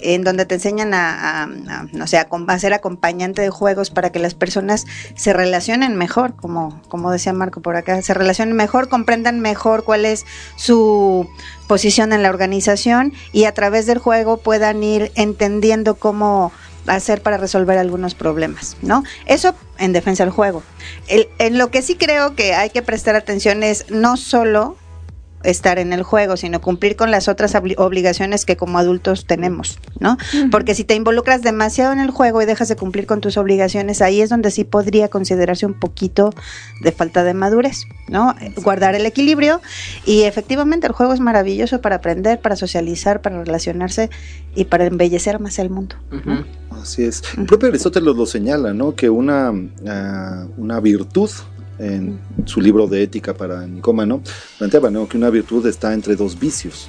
Speaker 6: en donde te enseñan a, no sé, a, ser acompañante de juegos para que las personas se relacionen mejor, como, como decía Marco por acá, se relacionen mejor, comprendan mejor cuál es su posición en la organización y a través del juego puedan ir entendiendo cómo hacer para resolver algunos problemas, ¿no? Eso en defensa del juego. en lo que sí creo que hay que prestar atención es no solo estar en el juego, sino cumplir con las otras obligaciones que como adultos tenemos, ¿no? Porque si te involucras demasiado en el juego y dejas de cumplir con tus obligaciones, ahí es donde sí podría considerarse un poquito de falta de madurez, ¿no? Guardar el equilibrio y efectivamente el juego es maravilloso para aprender, para socializar, para relacionarse y para embellecer más el mundo.
Speaker 4: Así es. El propio Aristóteles lo señala, ¿no? Que una, ah, una virtud en su libro de ética para Nicómano, planteaba que una virtud está entre dos vicios.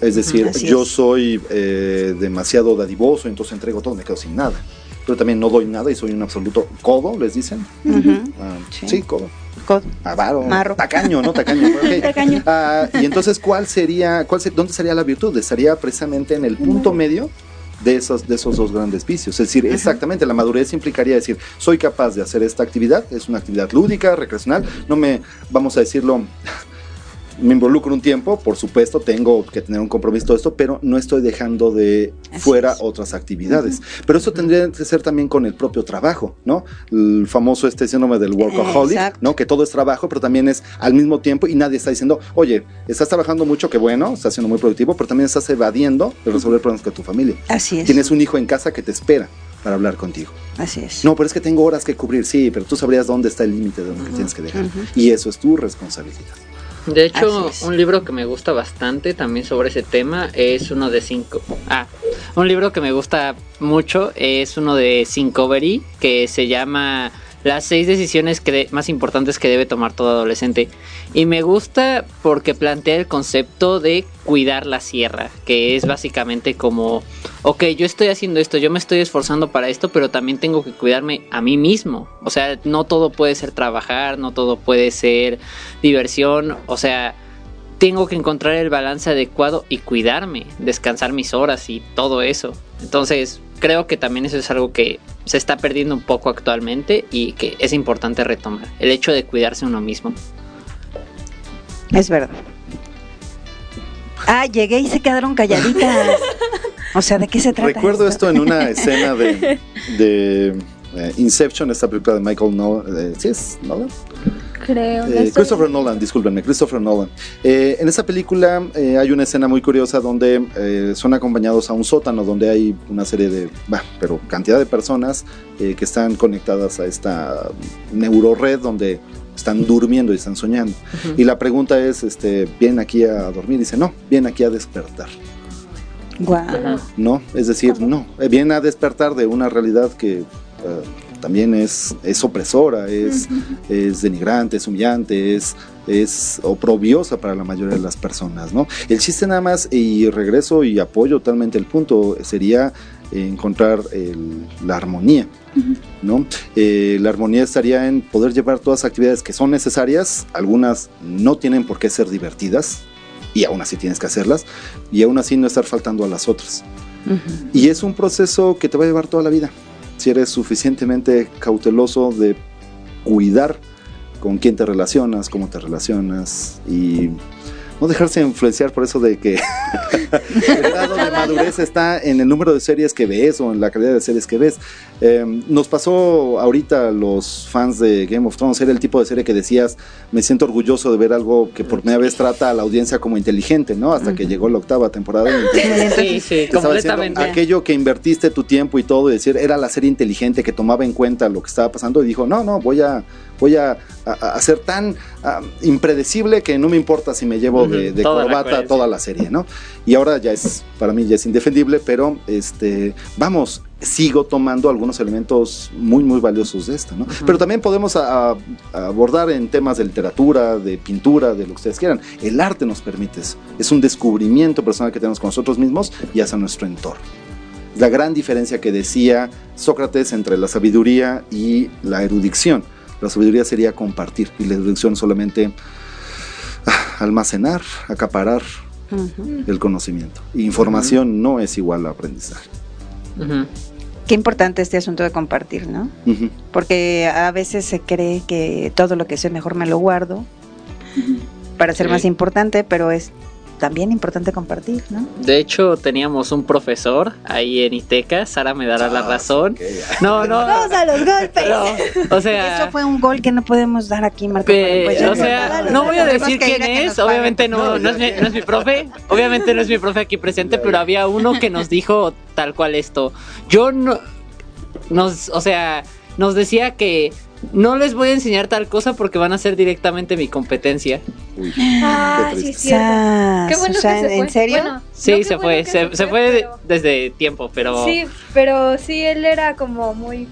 Speaker 4: Es decir, yo soy eh, demasiado dadivoso, entonces entrego todo, me quedo sin nada. Pero también no doy nada y soy un absoluto codo, les dicen. Ah, sí. codo.
Speaker 6: Codo.
Speaker 4: Avaro. Marro. Tacaño, ¿no? Tacaño. tacaño. Ah, y entonces, ¿cuál sería, cuál ¿dónde sería la virtud? Estaría precisamente en el punto medio de esos, de esos dos grandes vicios. Es decir, exactamente, la madurez implicaría decir, soy capaz de hacer esta actividad, es una actividad lúdica, recreacional, no me, vamos a decirlo, me involucro un tiempo, por supuesto, tengo que tener un compromiso todo esto, pero no estoy dejando de fuera otras actividades. Pero eso tendría que ser también con el propio trabajo, ¿no? El famoso este síndrome del workaholic, ¿no? Que todo es trabajo, pero también es al mismo tiempo y nadie está diciendo, oye, estás trabajando mucho, que bueno, estás siendo muy productivo, pero también estás evadiendo de resolver problemas con tu familia.
Speaker 6: Así es.
Speaker 4: Tienes un hijo en casa que te espera para hablar contigo.
Speaker 6: Así es.
Speaker 4: No, pero es que tengo horas que cubrir, sí, pero tú sabrías dónde está el límite de donde tienes que dejar. Y eso es tu responsabilidad.
Speaker 3: De hecho, un libro que me gusta bastante también sobre ese tema es uno de cinco. Ah, un libro que me gusta mucho es uno de Cincovery que se llama las seis decisiones que más importantes que debe tomar todo adolescente. Y me gusta porque plantea el concepto de cuidar la sierra, que es básicamente como, ok, yo estoy haciendo esto, yo me estoy esforzando para esto, pero también tengo que cuidarme a mí mismo. O sea, no todo puede ser trabajar, no todo puede ser diversión, o sea, tengo que encontrar el balance adecuado y cuidarme, descansar mis horas y todo eso. Entonces, creo que también eso es algo que se está perdiendo un poco actualmente y que es importante retomar. El hecho de cuidarse uno mismo.
Speaker 6: Es verdad. Ah, llegué y se quedaron calladitas. O sea, ¿de qué se trata?
Speaker 4: Recuerdo esto, en una escena de, eh, Inception, esta película de Michael Nolan. ¿Sí es Nolan?
Speaker 2: Creo.
Speaker 4: Christopher Nolan, discúlpenme, Christopher Nolan. en esa película hay una escena muy curiosa donde son acompañados a un sótano donde hay una serie de, pero cantidad de personas que están conectadas a esta neurored donde están durmiendo y están soñando. Y la pregunta es, este, ¿vienen aquí a dormir? dice, no, vienen aquí a despertar. No, es decir, no, eh, viene a despertar de una realidad que también es, es opresora, es, es denigrante, es humillante, es, es oprobiosa para la mayoría de las personas, ¿no? El chiste nada más, y regreso y apoyo totalmente el punto, sería encontrar la armonía. ¿no? Eh, la armonía estaría en poder llevar todas las actividades que son necesarias, algunas no tienen por qué ser divertidas, y aún así tienes que hacerlas, y aún así no estar faltando a las otras. Y es un proceso que te va a llevar toda la vida, si eres suficientemente cauteloso de cuidar con quién te relacionas, cómo te relacionas, y no dejarse influenciar por eso de que el grado de madurez está en el número de series que ves o en la calidad de series que ves. Em, nos pasó ahorita los fans de Game of Thrones, era el tipo de serie que decías, me siento orgulloso de ver algo que por primera vez trata a la audiencia como inteligente, ¿no? Hasta que llegó la octava temporada.
Speaker 3: sí, sí, completamente.
Speaker 4: Aquello que invertiste tu tiempo y todo, y decir, era la serie inteligente que tomaba en cuenta lo que estaba pasando y dijo, no, no, voy a voy a, ser tan impredecible que no me importa si me llevo de, corbata toda la serie, ¿no? Y ahora ya es, para mí ya es indefendible, pero este, vamos, sigo tomando algunos elementos muy, muy valiosos de esta, ¿no? Pero también podemos abordar en temas de literatura, de pintura, de lo que ustedes quieran. El arte nos permite eso. Es un descubrimiento personal que tenemos con nosotros mismos y hacia nuestro entorno. La gran diferencia que decía Sócrates entre la sabiduría y la erudición la sabiduría sería compartir y la erudición solamente ah, almacenar, acaparar el conocimiento. Información no es igual a aprendizaje.
Speaker 6: Qué importante este asunto de compartir, ¿no? Porque a veces se cree que todo lo que sé mejor me lo guardo para ser más importante, pero es también importante compartir, ¿no?
Speaker 3: De hecho, teníamos un profesor ahí en Iteca, Sara me dará la ah, razón. No, no.
Speaker 2: Vamos a los golpes.
Speaker 3: o sea,
Speaker 6: eso fue un gol que no podemos dar aquí, Marco.
Speaker 3: Pues o sea, no voy a decir quién es, obviamente no, no, es mi, no es mi profe, obviamente no es mi profe aquí presente, pero había uno que nos dijo tal cual esto. Yo no nos, o sea, nos decía que no les voy a enseñar tal cosa porque van a ser directamente mi competencia.
Speaker 2: ah, sí, es cierto. Qué bueno que se fue.
Speaker 6: ¿En serio?
Speaker 3: sí, se fue, se, fue desde tiempo, pero...
Speaker 2: Sí, pero sí, él era como muy...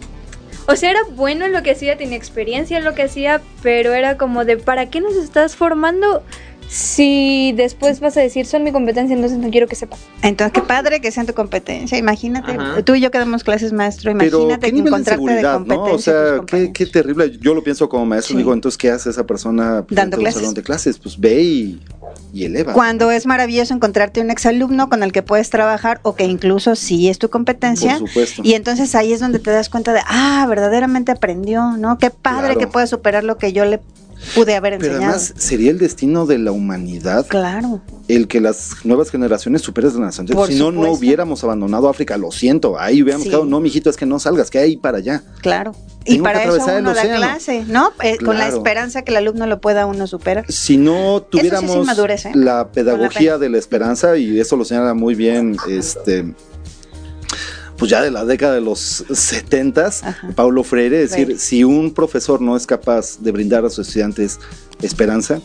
Speaker 2: O sea, era bueno en lo que hacía, tenía experiencia en lo que hacía, pero era como de, ¿para qué nos estás formando si después vas a decir son mi competencia, entonces no quiero que sepa.
Speaker 6: Entonces, qué padre que sean tu competencia. Imagínate, tú y yo que damos clases maestro, imagínate
Speaker 4: ¿qué nivel de seguridad, ¿no? O sea, qué, qué, terrible. Yo lo pienso como maestro, digo, entonces, ¿qué hace esa persona
Speaker 6: dando clases?
Speaker 4: salón de clases? Pues ve y, eleva.
Speaker 6: Cuando es maravilloso encontrarte un exalumno con el que puedes trabajar o que incluso sí es tu competencia.
Speaker 4: Por supuesto.
Speaker 6: Y entonces ahí es donde te das cuenta de, ah, verdaderamente aprendió, ¿no? Qué padre que puede superar lo que yo le pude haber enseñado.
Speaker 4: Pero además sería el destino de la humanidad.
Speaker 6: Claro.
Speaker 4: El que las nuevas generaciones superen las anteriores. Si no, no hubiéramos abandonado África, lo siento. Ahí hubiéramos quedado, no, mijito, es que no salgas, que hay para allá.
Speaker 6: Claro. y para eso uno da clase, ¿no? Eh, con la esperanza que el alumno lo pueda uno superar.
Speaker 4: Si no tuviéramos ¿eh? la pedagogía de la esperanza, y eso lo señala muy bien este pues ya de la década de los 70, Paulo Freire, es decir, si un profesor no es capaz de brindar a sus estudiantes esperanza,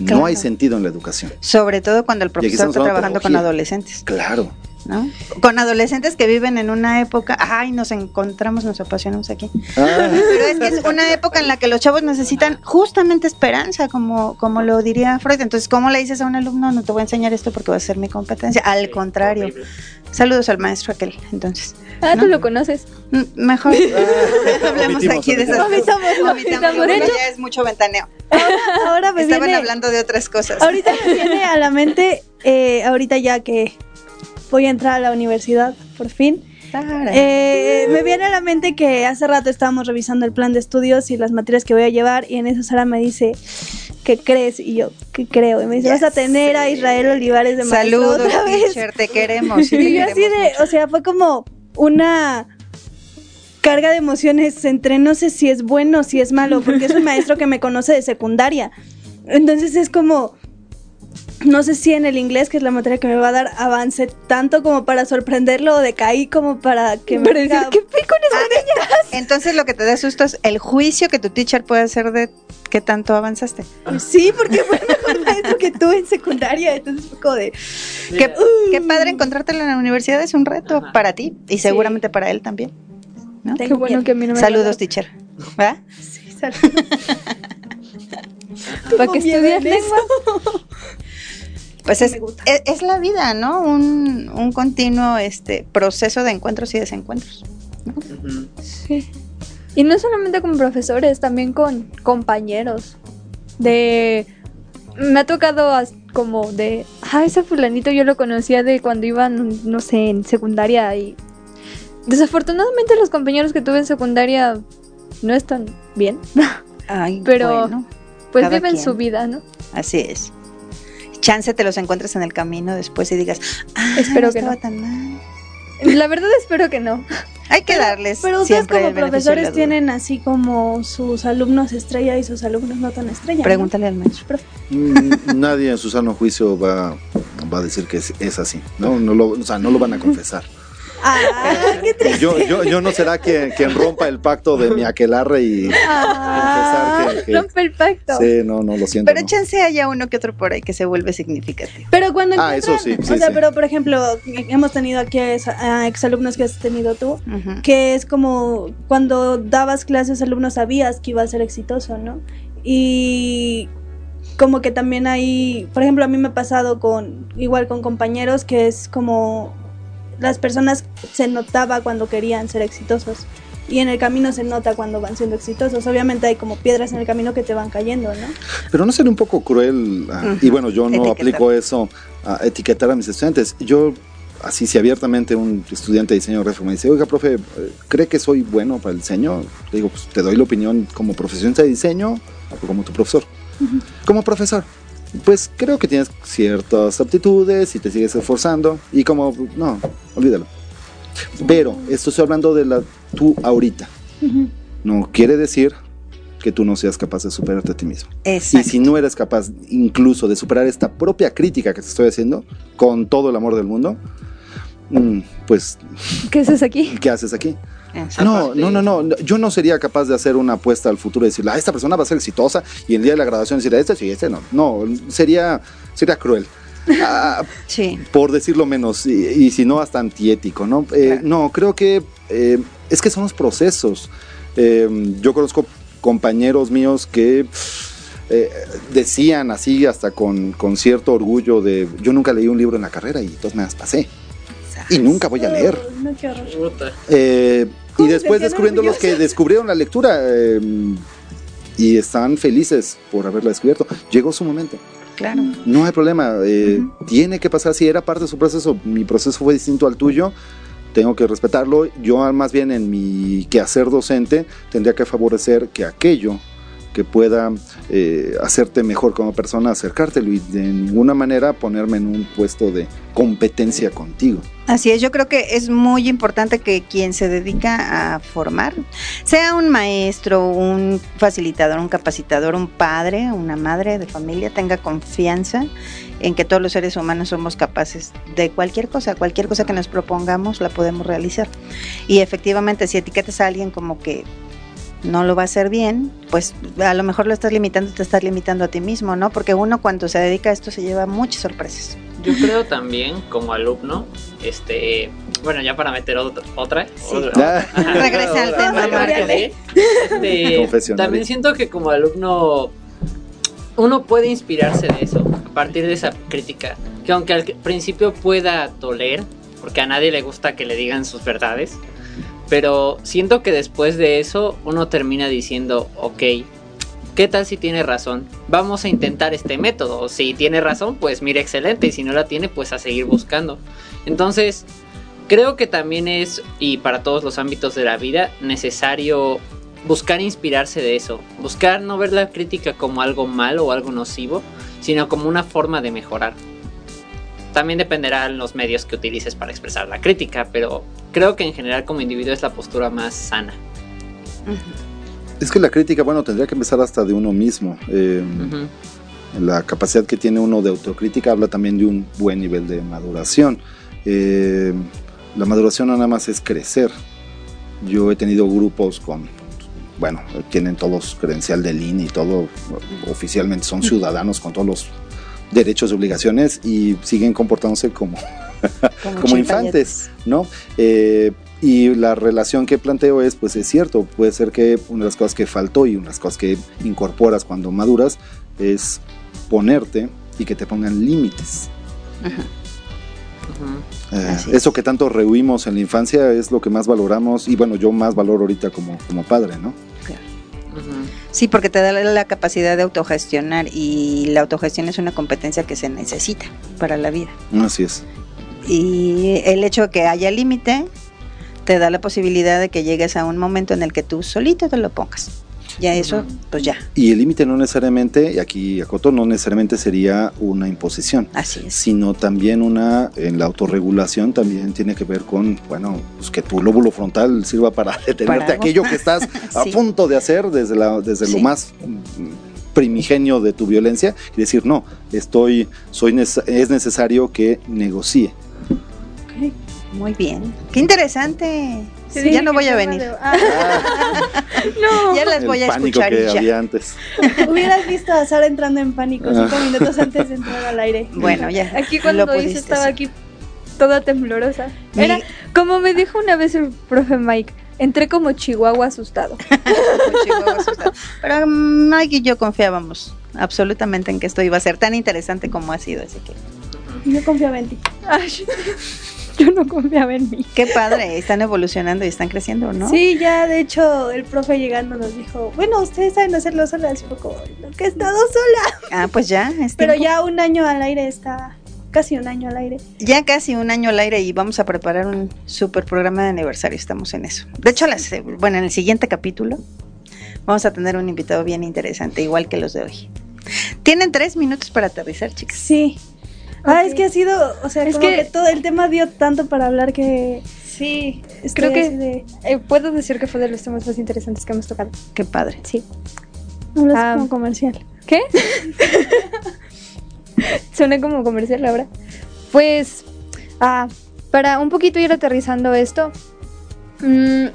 Speaker 4: no hay sentido en la educación.
Speaker 6: Sobre todo cuando el profesor está trabajando con adolescentes.
Speaker 4: Claro.
Speaker 6: Con adolescentes que viven en una época, ay, nos encontramos, nos apasionamos aquí. Ah. Pero es que es una época en la que los chavos necesitan justamente esperanza, como, como lo diría Freud. Entonces, ¿cómo le dices a un alumno, no te voy a enseñar esto porque va a ser mi competencia? Al contrario. Saludos al maestro aquel, entonces.
Speaker 2: Ah, tú lo conoces.
Speaker 6: Mm, mejor ah, hablemos aquí de esas cosas. ya es mucho ventaneo.
Speaker 2: Ahora, me
Speaker 6: Estaban hablando de otras cosas.
Speaker 2: Ahorita me viene a la mente, eh, ahorita ya que voy a entrar a la universidad, por fin. Eh, me viene a la mente que hace rato estábamos revisando el plan de estudios y las materias que voy a llevar y en eso Sara me dice, ¿qué crees? Y yo, ¿qué creo? Y me dice, vas a tener a Israel Olivares de
Speaker 6: maestro Saludos, otra vez. te queremos.
Speaker 2: y yo así de, o sea, fue como una carga de emociones entre no sé si es bueno o si es malo, porque es un maestro que me conoce de secundaria. Entonces es como, no sé si en el inglés, que es la materia que me va a dar, avance tanto como para sorprenderlo o decaí como para que me diga, ¿qué pico
Speaker 6: ah, Entonces lo que te da susto es el juicio que tu teacher puede hacer de qué tanto avanzaste.
Speaker 2: Sí, porque fue mejor maestro que tú en secundaria, entonces fue como de...
Speaker 6: Qué, qué, padre encontrártelo en la universidad, es un reto para ti y seguramente para él también.
Speaker 2: Qué bueno que a mí no me
Speaker 6: Saludos, teacher. ¿Va?
Speaker 2: Sí, saludos. para que estudies lengua.
Speaker 6: Pues es, es, la vida, ¿no? Un, un, continuo este, proceso de encuentros y desencuentros.
Speaker 2: Sí. Y no solamente con profesores, también con compañeros. De. Me ha tocado como de. Ah, ese fulanito yo lo conocía de cuando iban, no sé, en secundaria y. Desafortunadamente los compañeros que tuve en secundaria no están bien.
Speaker 6: Ay,
Speaker 2: pero pues viven su vida, ¿no?
Speaker 6: Así es chance te los encuentres en el camino después y digas, ah,
Speaker 2: espero
Speaker 6: no
Speaker 2: que
Speaker 6: estaba
Speaker 2: no.
Speaker 6: tan mal.
Speaker 2: La verdad espero que no.
Speaker 6: Hay que darles.
Speaker 2: Pero ustedes como profesores tienen así como sus alumnos estrella y sus alumnos no tan estrella.
Speaker 6: Pregúntale al maestro.
Speaker 4: Mm, nadie en su sano juicio va, va a decir que es, así, ¿no? No lo, o sea, no lo van a confesar.
Speaker 2: Ah, qué triste.
Speaker 4: Yo, yo, yo no será quien, quien rompa el pacto de mi aquelarre y
Speaker 2: ah, que, rompe el pacto.
Speaker 4: Sí, no, no lo siento.
Speaker 6: Pero chance haya uno que otro por ahí que se vuelve significativo.
Speaker 2: Pero cuando
Speaker 4: Ah, eso sí,
Speaker 2: o sea, pero por ejemplo, hemos tenido aquí a exalumnos que has tenido tú, que es como cuando dabas clases alumnos sabías que iba a ser exitoso, ¿no? Y como que también hay, por ejemplo, a mí me ha pasado con igual con compañeros que es como las personas se notaba cuando querían ser exitosos y en el camino se nota cuando van siendo exitosos. Obviamente hay como piedras en el camino que te van cayendo, ¿no?
Speaker 4: Pero no sería un poco cruel, ah, y bueno, yo no aplico eso a etiquetar a mis estudiantes. Yo, así si abiertamente un estudiante de diseño gráfico me dice, oiga, profe, ¿cree que soy bueno para el diseño? Le digo, pues te doy la opinión como profesionista de diseño o como tu profesor. Como profesor, pues creo que tienes ciertas aptitudes y te sigues esforzando y como, no, olvídalo. Pero esto estoy hablando de la tú ahorita. No quiere decir que tú no seas capaz de superarte a ti mismo. Y si no eres capaz incluso de superar esta propia crítica que te estoy haciendo con todo el amor del mundo, mm, pues...
Speaker 2: ¿Qué haces aquí?
Speaker 4: ¿Qué haces aquí? No, no, no, no. Yo no sería capaz de hacer una apuesta al futuro y decir, ah, esta persona va a ser exitosa y el día de la graduación decir, este sí, este no. No, sería, sería cruel.
Speaker 6: Ah, sí.
Speaker 4: Por decirlo menos, y, si no, hasta antiético, ¿no? Eh, no, creo que eh, es que son los procesos. Eh, yo conozco compañeros míos que decían así, hasta con, con, cierto orgullo, de yo nunca leí un libro en la carrera y todos me las pasé y nunca voy a leer. Eh, y después descubriendo los que descubrieron la lectura eh, y están felices por haberla descubierto. Llegó su momento.
Speaker 6: Claro.
Speaker 4: No hay problema. Eh, tiene que pasar. Si era parte de su proceso, mi proceso fue distinto al tuyo. Tengo que respetarlo. Yo, más bien, en mi quehacer docente, tendría que favorecer que aquello que pueda eh, hacerte mejor como persona, acercártelo y de ninguna manera ponerme en un puesto de competencia contigo.
Speaker 6: Así es, yo creo que es muy importante que quien se dedica a formar, sea un maestro, un facilitador, un capacitador, un padre, una madre de familia, tenga confianza en que todos los seres humanos somos capaces de cualquier cosa, cualquier cosa que nos propongamos la podemos realizar. Y efectivamente, si etiquetas a alguien como que no lo va a hacer bien, pues a lo mejor lo estás limitando, te estás limitando a ti mismo, ¿no? Porque uno cuando se dedica a esto se lleva muchas sorpresas.
Speaker 3: Yo creo también como alumno, este, bueno, ya para meter otra, otra,
Speaker 6: regresa al tema,
Speaker 3: este, también siento que como alumno uno puede inspirarse de eso, a partir de esa crítica, que aunque al principio pueda doler, porque a nadie le gusta que le digan sus verdades, pero siento que después de eso uno termina diciendo, ok, ¿qué tal si tiene razón? Vamos a intentar este método. Si tiene razón, pues mira, excelente. Y si no la tiene, pues a seguir buscando. Entonces, creo que también es, y para todos los ámbitos de la vida, necesario buscar inspirarse de eso. Buscar no ver la crítica como algo malo o algo nocivo, sino como una forma de mejorar. También dependerá de los medios que utilices para expresar la crítica, pero creo que en general como individuo es la postura más sana.
Speaker 4: Es que la crítica, bueno, tendría que empezar hasta de uno mismo. Eh, la capacidad que tiene uno de autocrítica habla también de un buen nivel de maduración. Eh, la maduración nada más es crecer. Yo he tenido grupos con, bueno, tienen todos credencial del INE y todo, oficialmente son ciudadanos con todos los derechos y obligaciones y siguen comportándose como, como, infantes, ¿no? Eh, y la relación que planteo es, pues es cierto, puede ser que una de las cosas que faltó y una de las cosas que incorporas cuando maduras es ponerte y que te pongan límites. Eh, eso que tanto rehuimos en la infancia es lo que más valoramos y bueno, yo más valoro ahorita como, como padre, ¿no?
Speaker 6: Sí, porque te da la capacidad de autogestionar y la autogestión es una competencia que se necesita para la vida.
Speaker 4: Así es.
Speaker 6: Y el hecho de que haya límite te da la posibilidad de que llegues a un momento en el que tú solito te lo pongas. Ya eso, pues ya.
Speaker 4: Y el límite no necesariamente, y aquí acoto, no necesariamente sería una imposición.
Speaker 6: Así es.
Speaker 4: Sino también una, en la autorregulación también tiene que ver con, bueno, pues que tu lóbulo frontal sirva para detenerte aquello que estás a punto de hacer desde, la, desde lo más primigenio de tu violencia y decir, no, estoy, soy, es necesario que negocie.
Speaker 6: Muy bien. Qué interesante ya no voy a venir. Ah. no. Ya las voy a escuchar
Speaker 4: ya. antes.
Speaker 2: Hubieras visto a Sara entrando en pánico cinco ah. minutos antes de entrar al aire.
Speaker 6: Bueno, ya.
Speaker 2: Aquí cuando lo hice estaba aquí toda temblorosa. Era como me dijo una vez el profe Mike. Entré como chihuahua asustado. como
Speaker 6: chihuahua asustado. Pero Mike y yo confiábamos absolutamente en que esto iba a ser tan interesante como ha sido, así que.
Speaker 2: Yo confiaba en ti. Ay. yo no confiaba en mí.
Speaker 6: Qué padre, están evolucionando y están creciendo, ¿no?
Speaker 2: Sí, ya de hecho el profe llegando nos dijo, bueno, ustedes saben hacerlo solas, poco lo que he estado sola.
Speaker 6: Ah, pues ya.
Speaker 2: Pero ya un año al aire está, casi un año al aire.
Speaker 6: Ya casi un año al aire y vamos a preparar un super programa de aniversario, estamos en eso. De hecho, las, bueno, en el siguiente capítulo vamos a tener un invitado bien interesante, igual que los de hoy. Tienen tres minutos para aterrizar, chicas.
Speaker 2: Sí. Ah, es que ha sido, o sea, es que, todo el tema dio tanto para hablar que
Speaker 6: sí,
Speaker 2: creo que eh, puedo decir que fue de los temas más interesantes que hemos tocado.
Speaker 6: Qué padre.
Speaker 2: Sí. Hablas ah, como comercial. ¿Qué? Suena como comercial ahora. Pues, ah, para un poquito ir aterrizando esto, mm,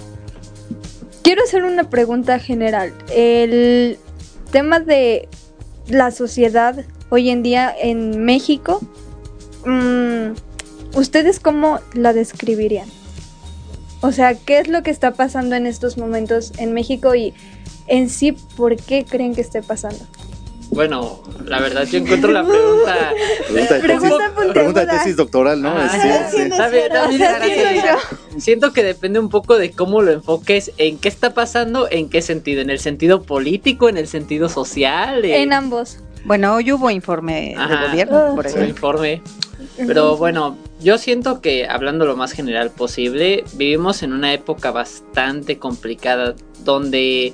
Speaker 2: quiero hacer una pregunta general. El tema de la sociedad hoy en día en México, mm, ¿ustedes cómo la describirían? O sea, ¿qué es lo que está pasando en estos momentos en México y en sí por qué creen que esté pasando?
Speaker 3: Bueno, la verdad yo encuentro la pregunta.
Speaker 4: pregunta, de tesis, doctoral, ¿no?
Speaker 3: Siento que depende un poco de cómo lo enfoques, en qué está pasando, en qué sentido, en el sentido político, en el sentido social.
Speaker 2: En ambos.
Speaker 6: Bueno, hoy hubo informe de gobierno, por
Speaker 3: ejemplo. informe. Pero bueno, yo siento que hablando lo más general posible, vivimos en una época bastante complicada donde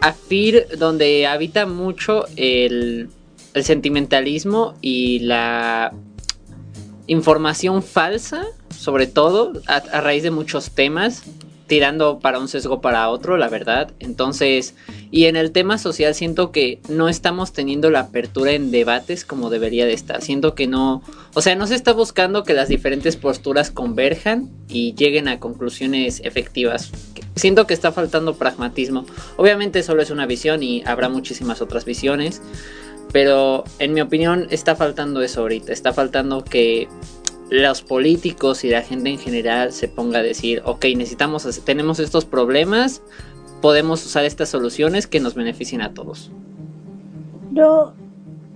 Speaker 3: afir, donde habita mucho el, el sentimentalismo y la información falsa, sobre todo a raíz de muchos temas tirando para un sesgo para otro, la verdad. Entonces, y en el tema social siento que no estamos teniendo la apertura en debates como debería de estar. Siento que no, o sea, no se está buscando que las diferentes posturas converjan y lleguen a conclusiones efectivas. Siento que está faltando pragmatismo. Obviamente solo es una visión y habrá muchísimas otras visiones. Pero en mi opinión está faltando eso ahorita. Está faltando que los políticos y la gente en general se ponga a decir, ok, necesitamos, tenemos estos problemas, podemos usar estas soluciones que nos beneficien a todos.
Speaker 2: Yo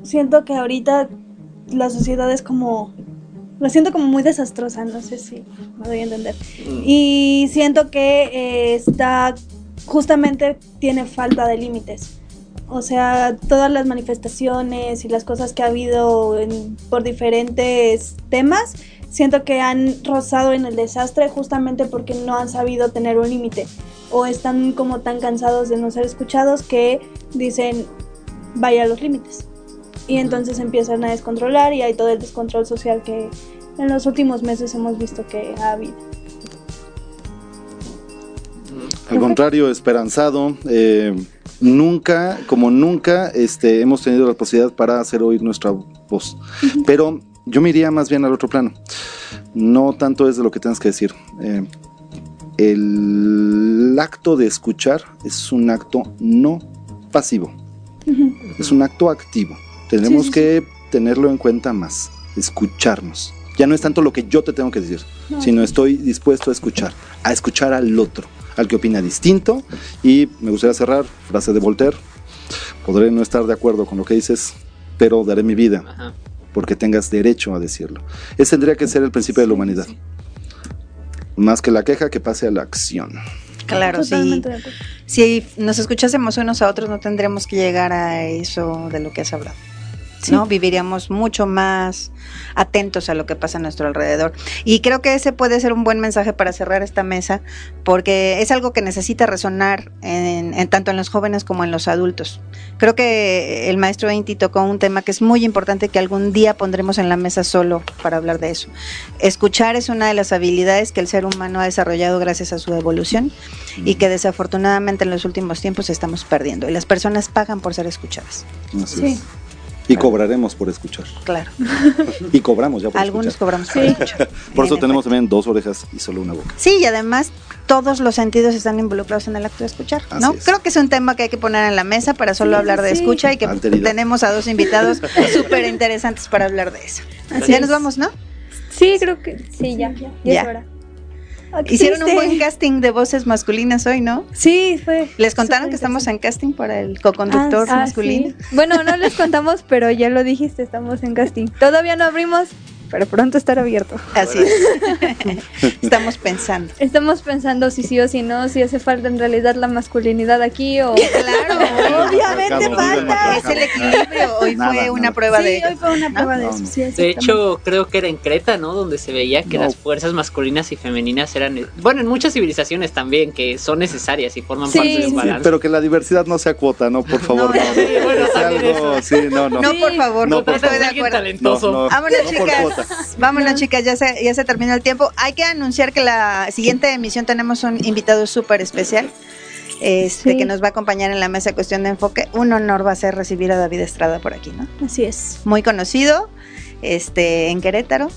Speaker 2: siento que ahorita la sociedad es como, lo siento como muy desastrosa, no sé si me doy a entender. Mm. Y siento que eh, está, justamente tiene falta de límites. O sea, todas las manifestaciones y las cosas que ha habido por diferentes temas, siento que han rozado en el desastre justamente porque no han sabido tener un límite o están como tan cansados de no ser escuchados que dicen vaya a los límites. Y entonces empiezan a descontrolar y hay todo el descontrol social que en los últimos meses hemos visto que ha habido.
Speaker 4: Al contrario, esperanzado. Eh, nunca, como nunca, este, hemos tenido la posibilidad para hacer oír nuestra voz. Pero yo me iría más bien al otro plano. No tanto es de lo que tienes que decir. Eh, el acto de escuchar es un acto no pasivo. Es un acto activo. Tenemos que tenerlo en cuenta más. Escucharnos. Ya no es tanto lo que yo te tengo que decir, sino estoy dispuesto a escuchar, a escuchar al otro, al que opina distinto. Y me gustaría cerrar, frase de Voltaire, podré no estar de acuerdo con lo que dices, pero daré mi vida porque tengas derecho a decirlo. Ese tendría que ser el principio de la humanidad. Más que la queja, que pase a la acción.
Speaker 6: Claro, sí. Si nos escuchásemos unos a otros, no tendríamos que llegar a eso de lo que has hablado. ¿No? Viviríamos mucho más atentos a lo que pasa a nuestro alrededor. Y creo que ese puede ser un buen mensaje para cerrar esta mesa, porque es algo que necesita resonar en, tanto en los jóvenes como en los adultos. Creo que el maestro Inti tocó un tema que es muy importante que algún día pondremos en la mesa solo para hablar de eso. Escuchar es una de las habilidades que el ser humano ha desarrollado gracias a su evolución y que desafortunadamente en los últimos tiempos estamos perdiendo. Y las personas pagan por ser escuchadas.
Speaker 4: sí. Y cobraremos por escuchar.
Speaker 6: Claro.
Speaker 4: Y cobramos ya por
Speaker 6: Algunos cobramos por escuchar.
Speaker 4: por eso tenemos también dos orejas y solo una boca.
Speaker 6: Sí, y además todos los sentidos están involucrados en el acto de escuchar, ¿no? Creo que es un tema que hay que poner en la mesa para solo hablar de escucha y que tenemos a dos invitados súper interesantes para hablar de eso. ya nos vamos, ¿no?
Speaker 2: Sí, creo que sí, ya, ya, ya. Es hora.
Speaker 6: Hicieron un buen casting de voces masculinas hoy, ¿no?
Speaker 2: Sí, fue.
Speaker 6: ¿Les contaron que estamos en casting para el co-conductor ah, ah, masculino?
Speaker 2: Bueno, no les contamos, pero ya lo dijiste, estamos en casting. Todavía no abrimos, pero pronto estará abierto.
Speaker 6: Así es. Estamos pensando.
Speaker 2: Estamos pensando si sí o si no, si hace falta en realidad la masculinidad aquí o...
Speaker 6: Claro, obviamente falta. Es el equilibrio. Hoy fue una prueba de
Speaker 2: Sí, hoy fue una prueba de eso. Sí,
Speaker 3: de hecho, creo que era en Creta, ¿no? Donde se veía que las fuerzas masculinas y femeninas eran... Bueno, en muchas civilizaciones también, que son necesarias y forman parte de un balance.
Speaker 4: pero que la diversidad no sea cuota, ¿no? Por favor, no.
Speaker 6: no. Sí, no, no. No, por favor, no, por favor.
Speaker 3: Talentoso.
Speaker 6: Vámonos, chicas. Vámonos, chicas, ya se, ya se terminó el tiempo. Hay que anunciar que la siguiente emisión tenemos un invitado súper especial. Este, que nos va a acompañar en la mesa cuestión de enfoque. Un honor va a ser recibir a David Estrada por aquí, ¿no?
Speaker 2: Así es.
Speaker 6: Muy conocido, este, en Querétaro.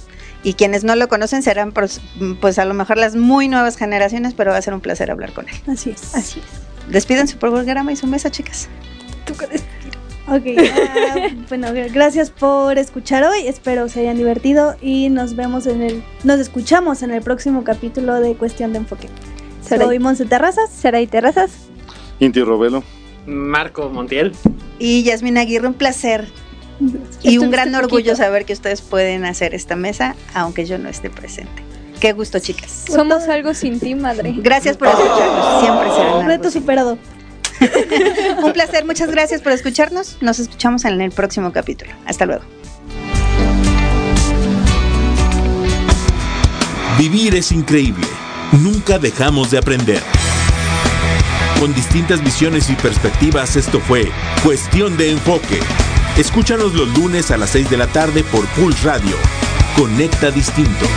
Speaker 6: Y quienes no lo conocen serán, pues, pues, a lo mejor las muy nuevas generaciones, pero va a ser un placer hablar con él.
Speaker 2: Así es, así es.
Speaker 6: Despiden su programa y su mesa, chicas.
Speaker 2: ¿Tú Ok, ah, bueno, gracias por escuchar hoy. Espero se hayan divertido y nos vemos en el, nos escuchamos en el próximo capítulo de Cuestión de Enfoque. Soy Monse Terrazas,
Speaker 6: Saray Terrazas,
Speaker 4: Inti Robelo,
Speaker 3: Marco Montiel
Speaker 6: y Yasmina Aguirre. Un placer y un gran orgullo saber que ustedes pueden hacer esta mesa, aunque yo no esté presente. Qué gusto, chicas.
Speaker 2: Somos algo sin ti, madre.
Speaker 6: Gracias por escucharnos. Siempre será un
Speaker 2: reto superado.
Speaker 6: Un placer, muchas gracias por escucharnos. Nos escuchamos en el próximo capítulo. Hasta luego.
Speaker 1: Vivir es increíble. Nunca dejamos de aprender. Con distintas visiones y perspectivas, esto fue Cuestión de Enfoque. Escúchanos los lunes a las 6 de la tarde por Pulse Radio. Conecta Distinto.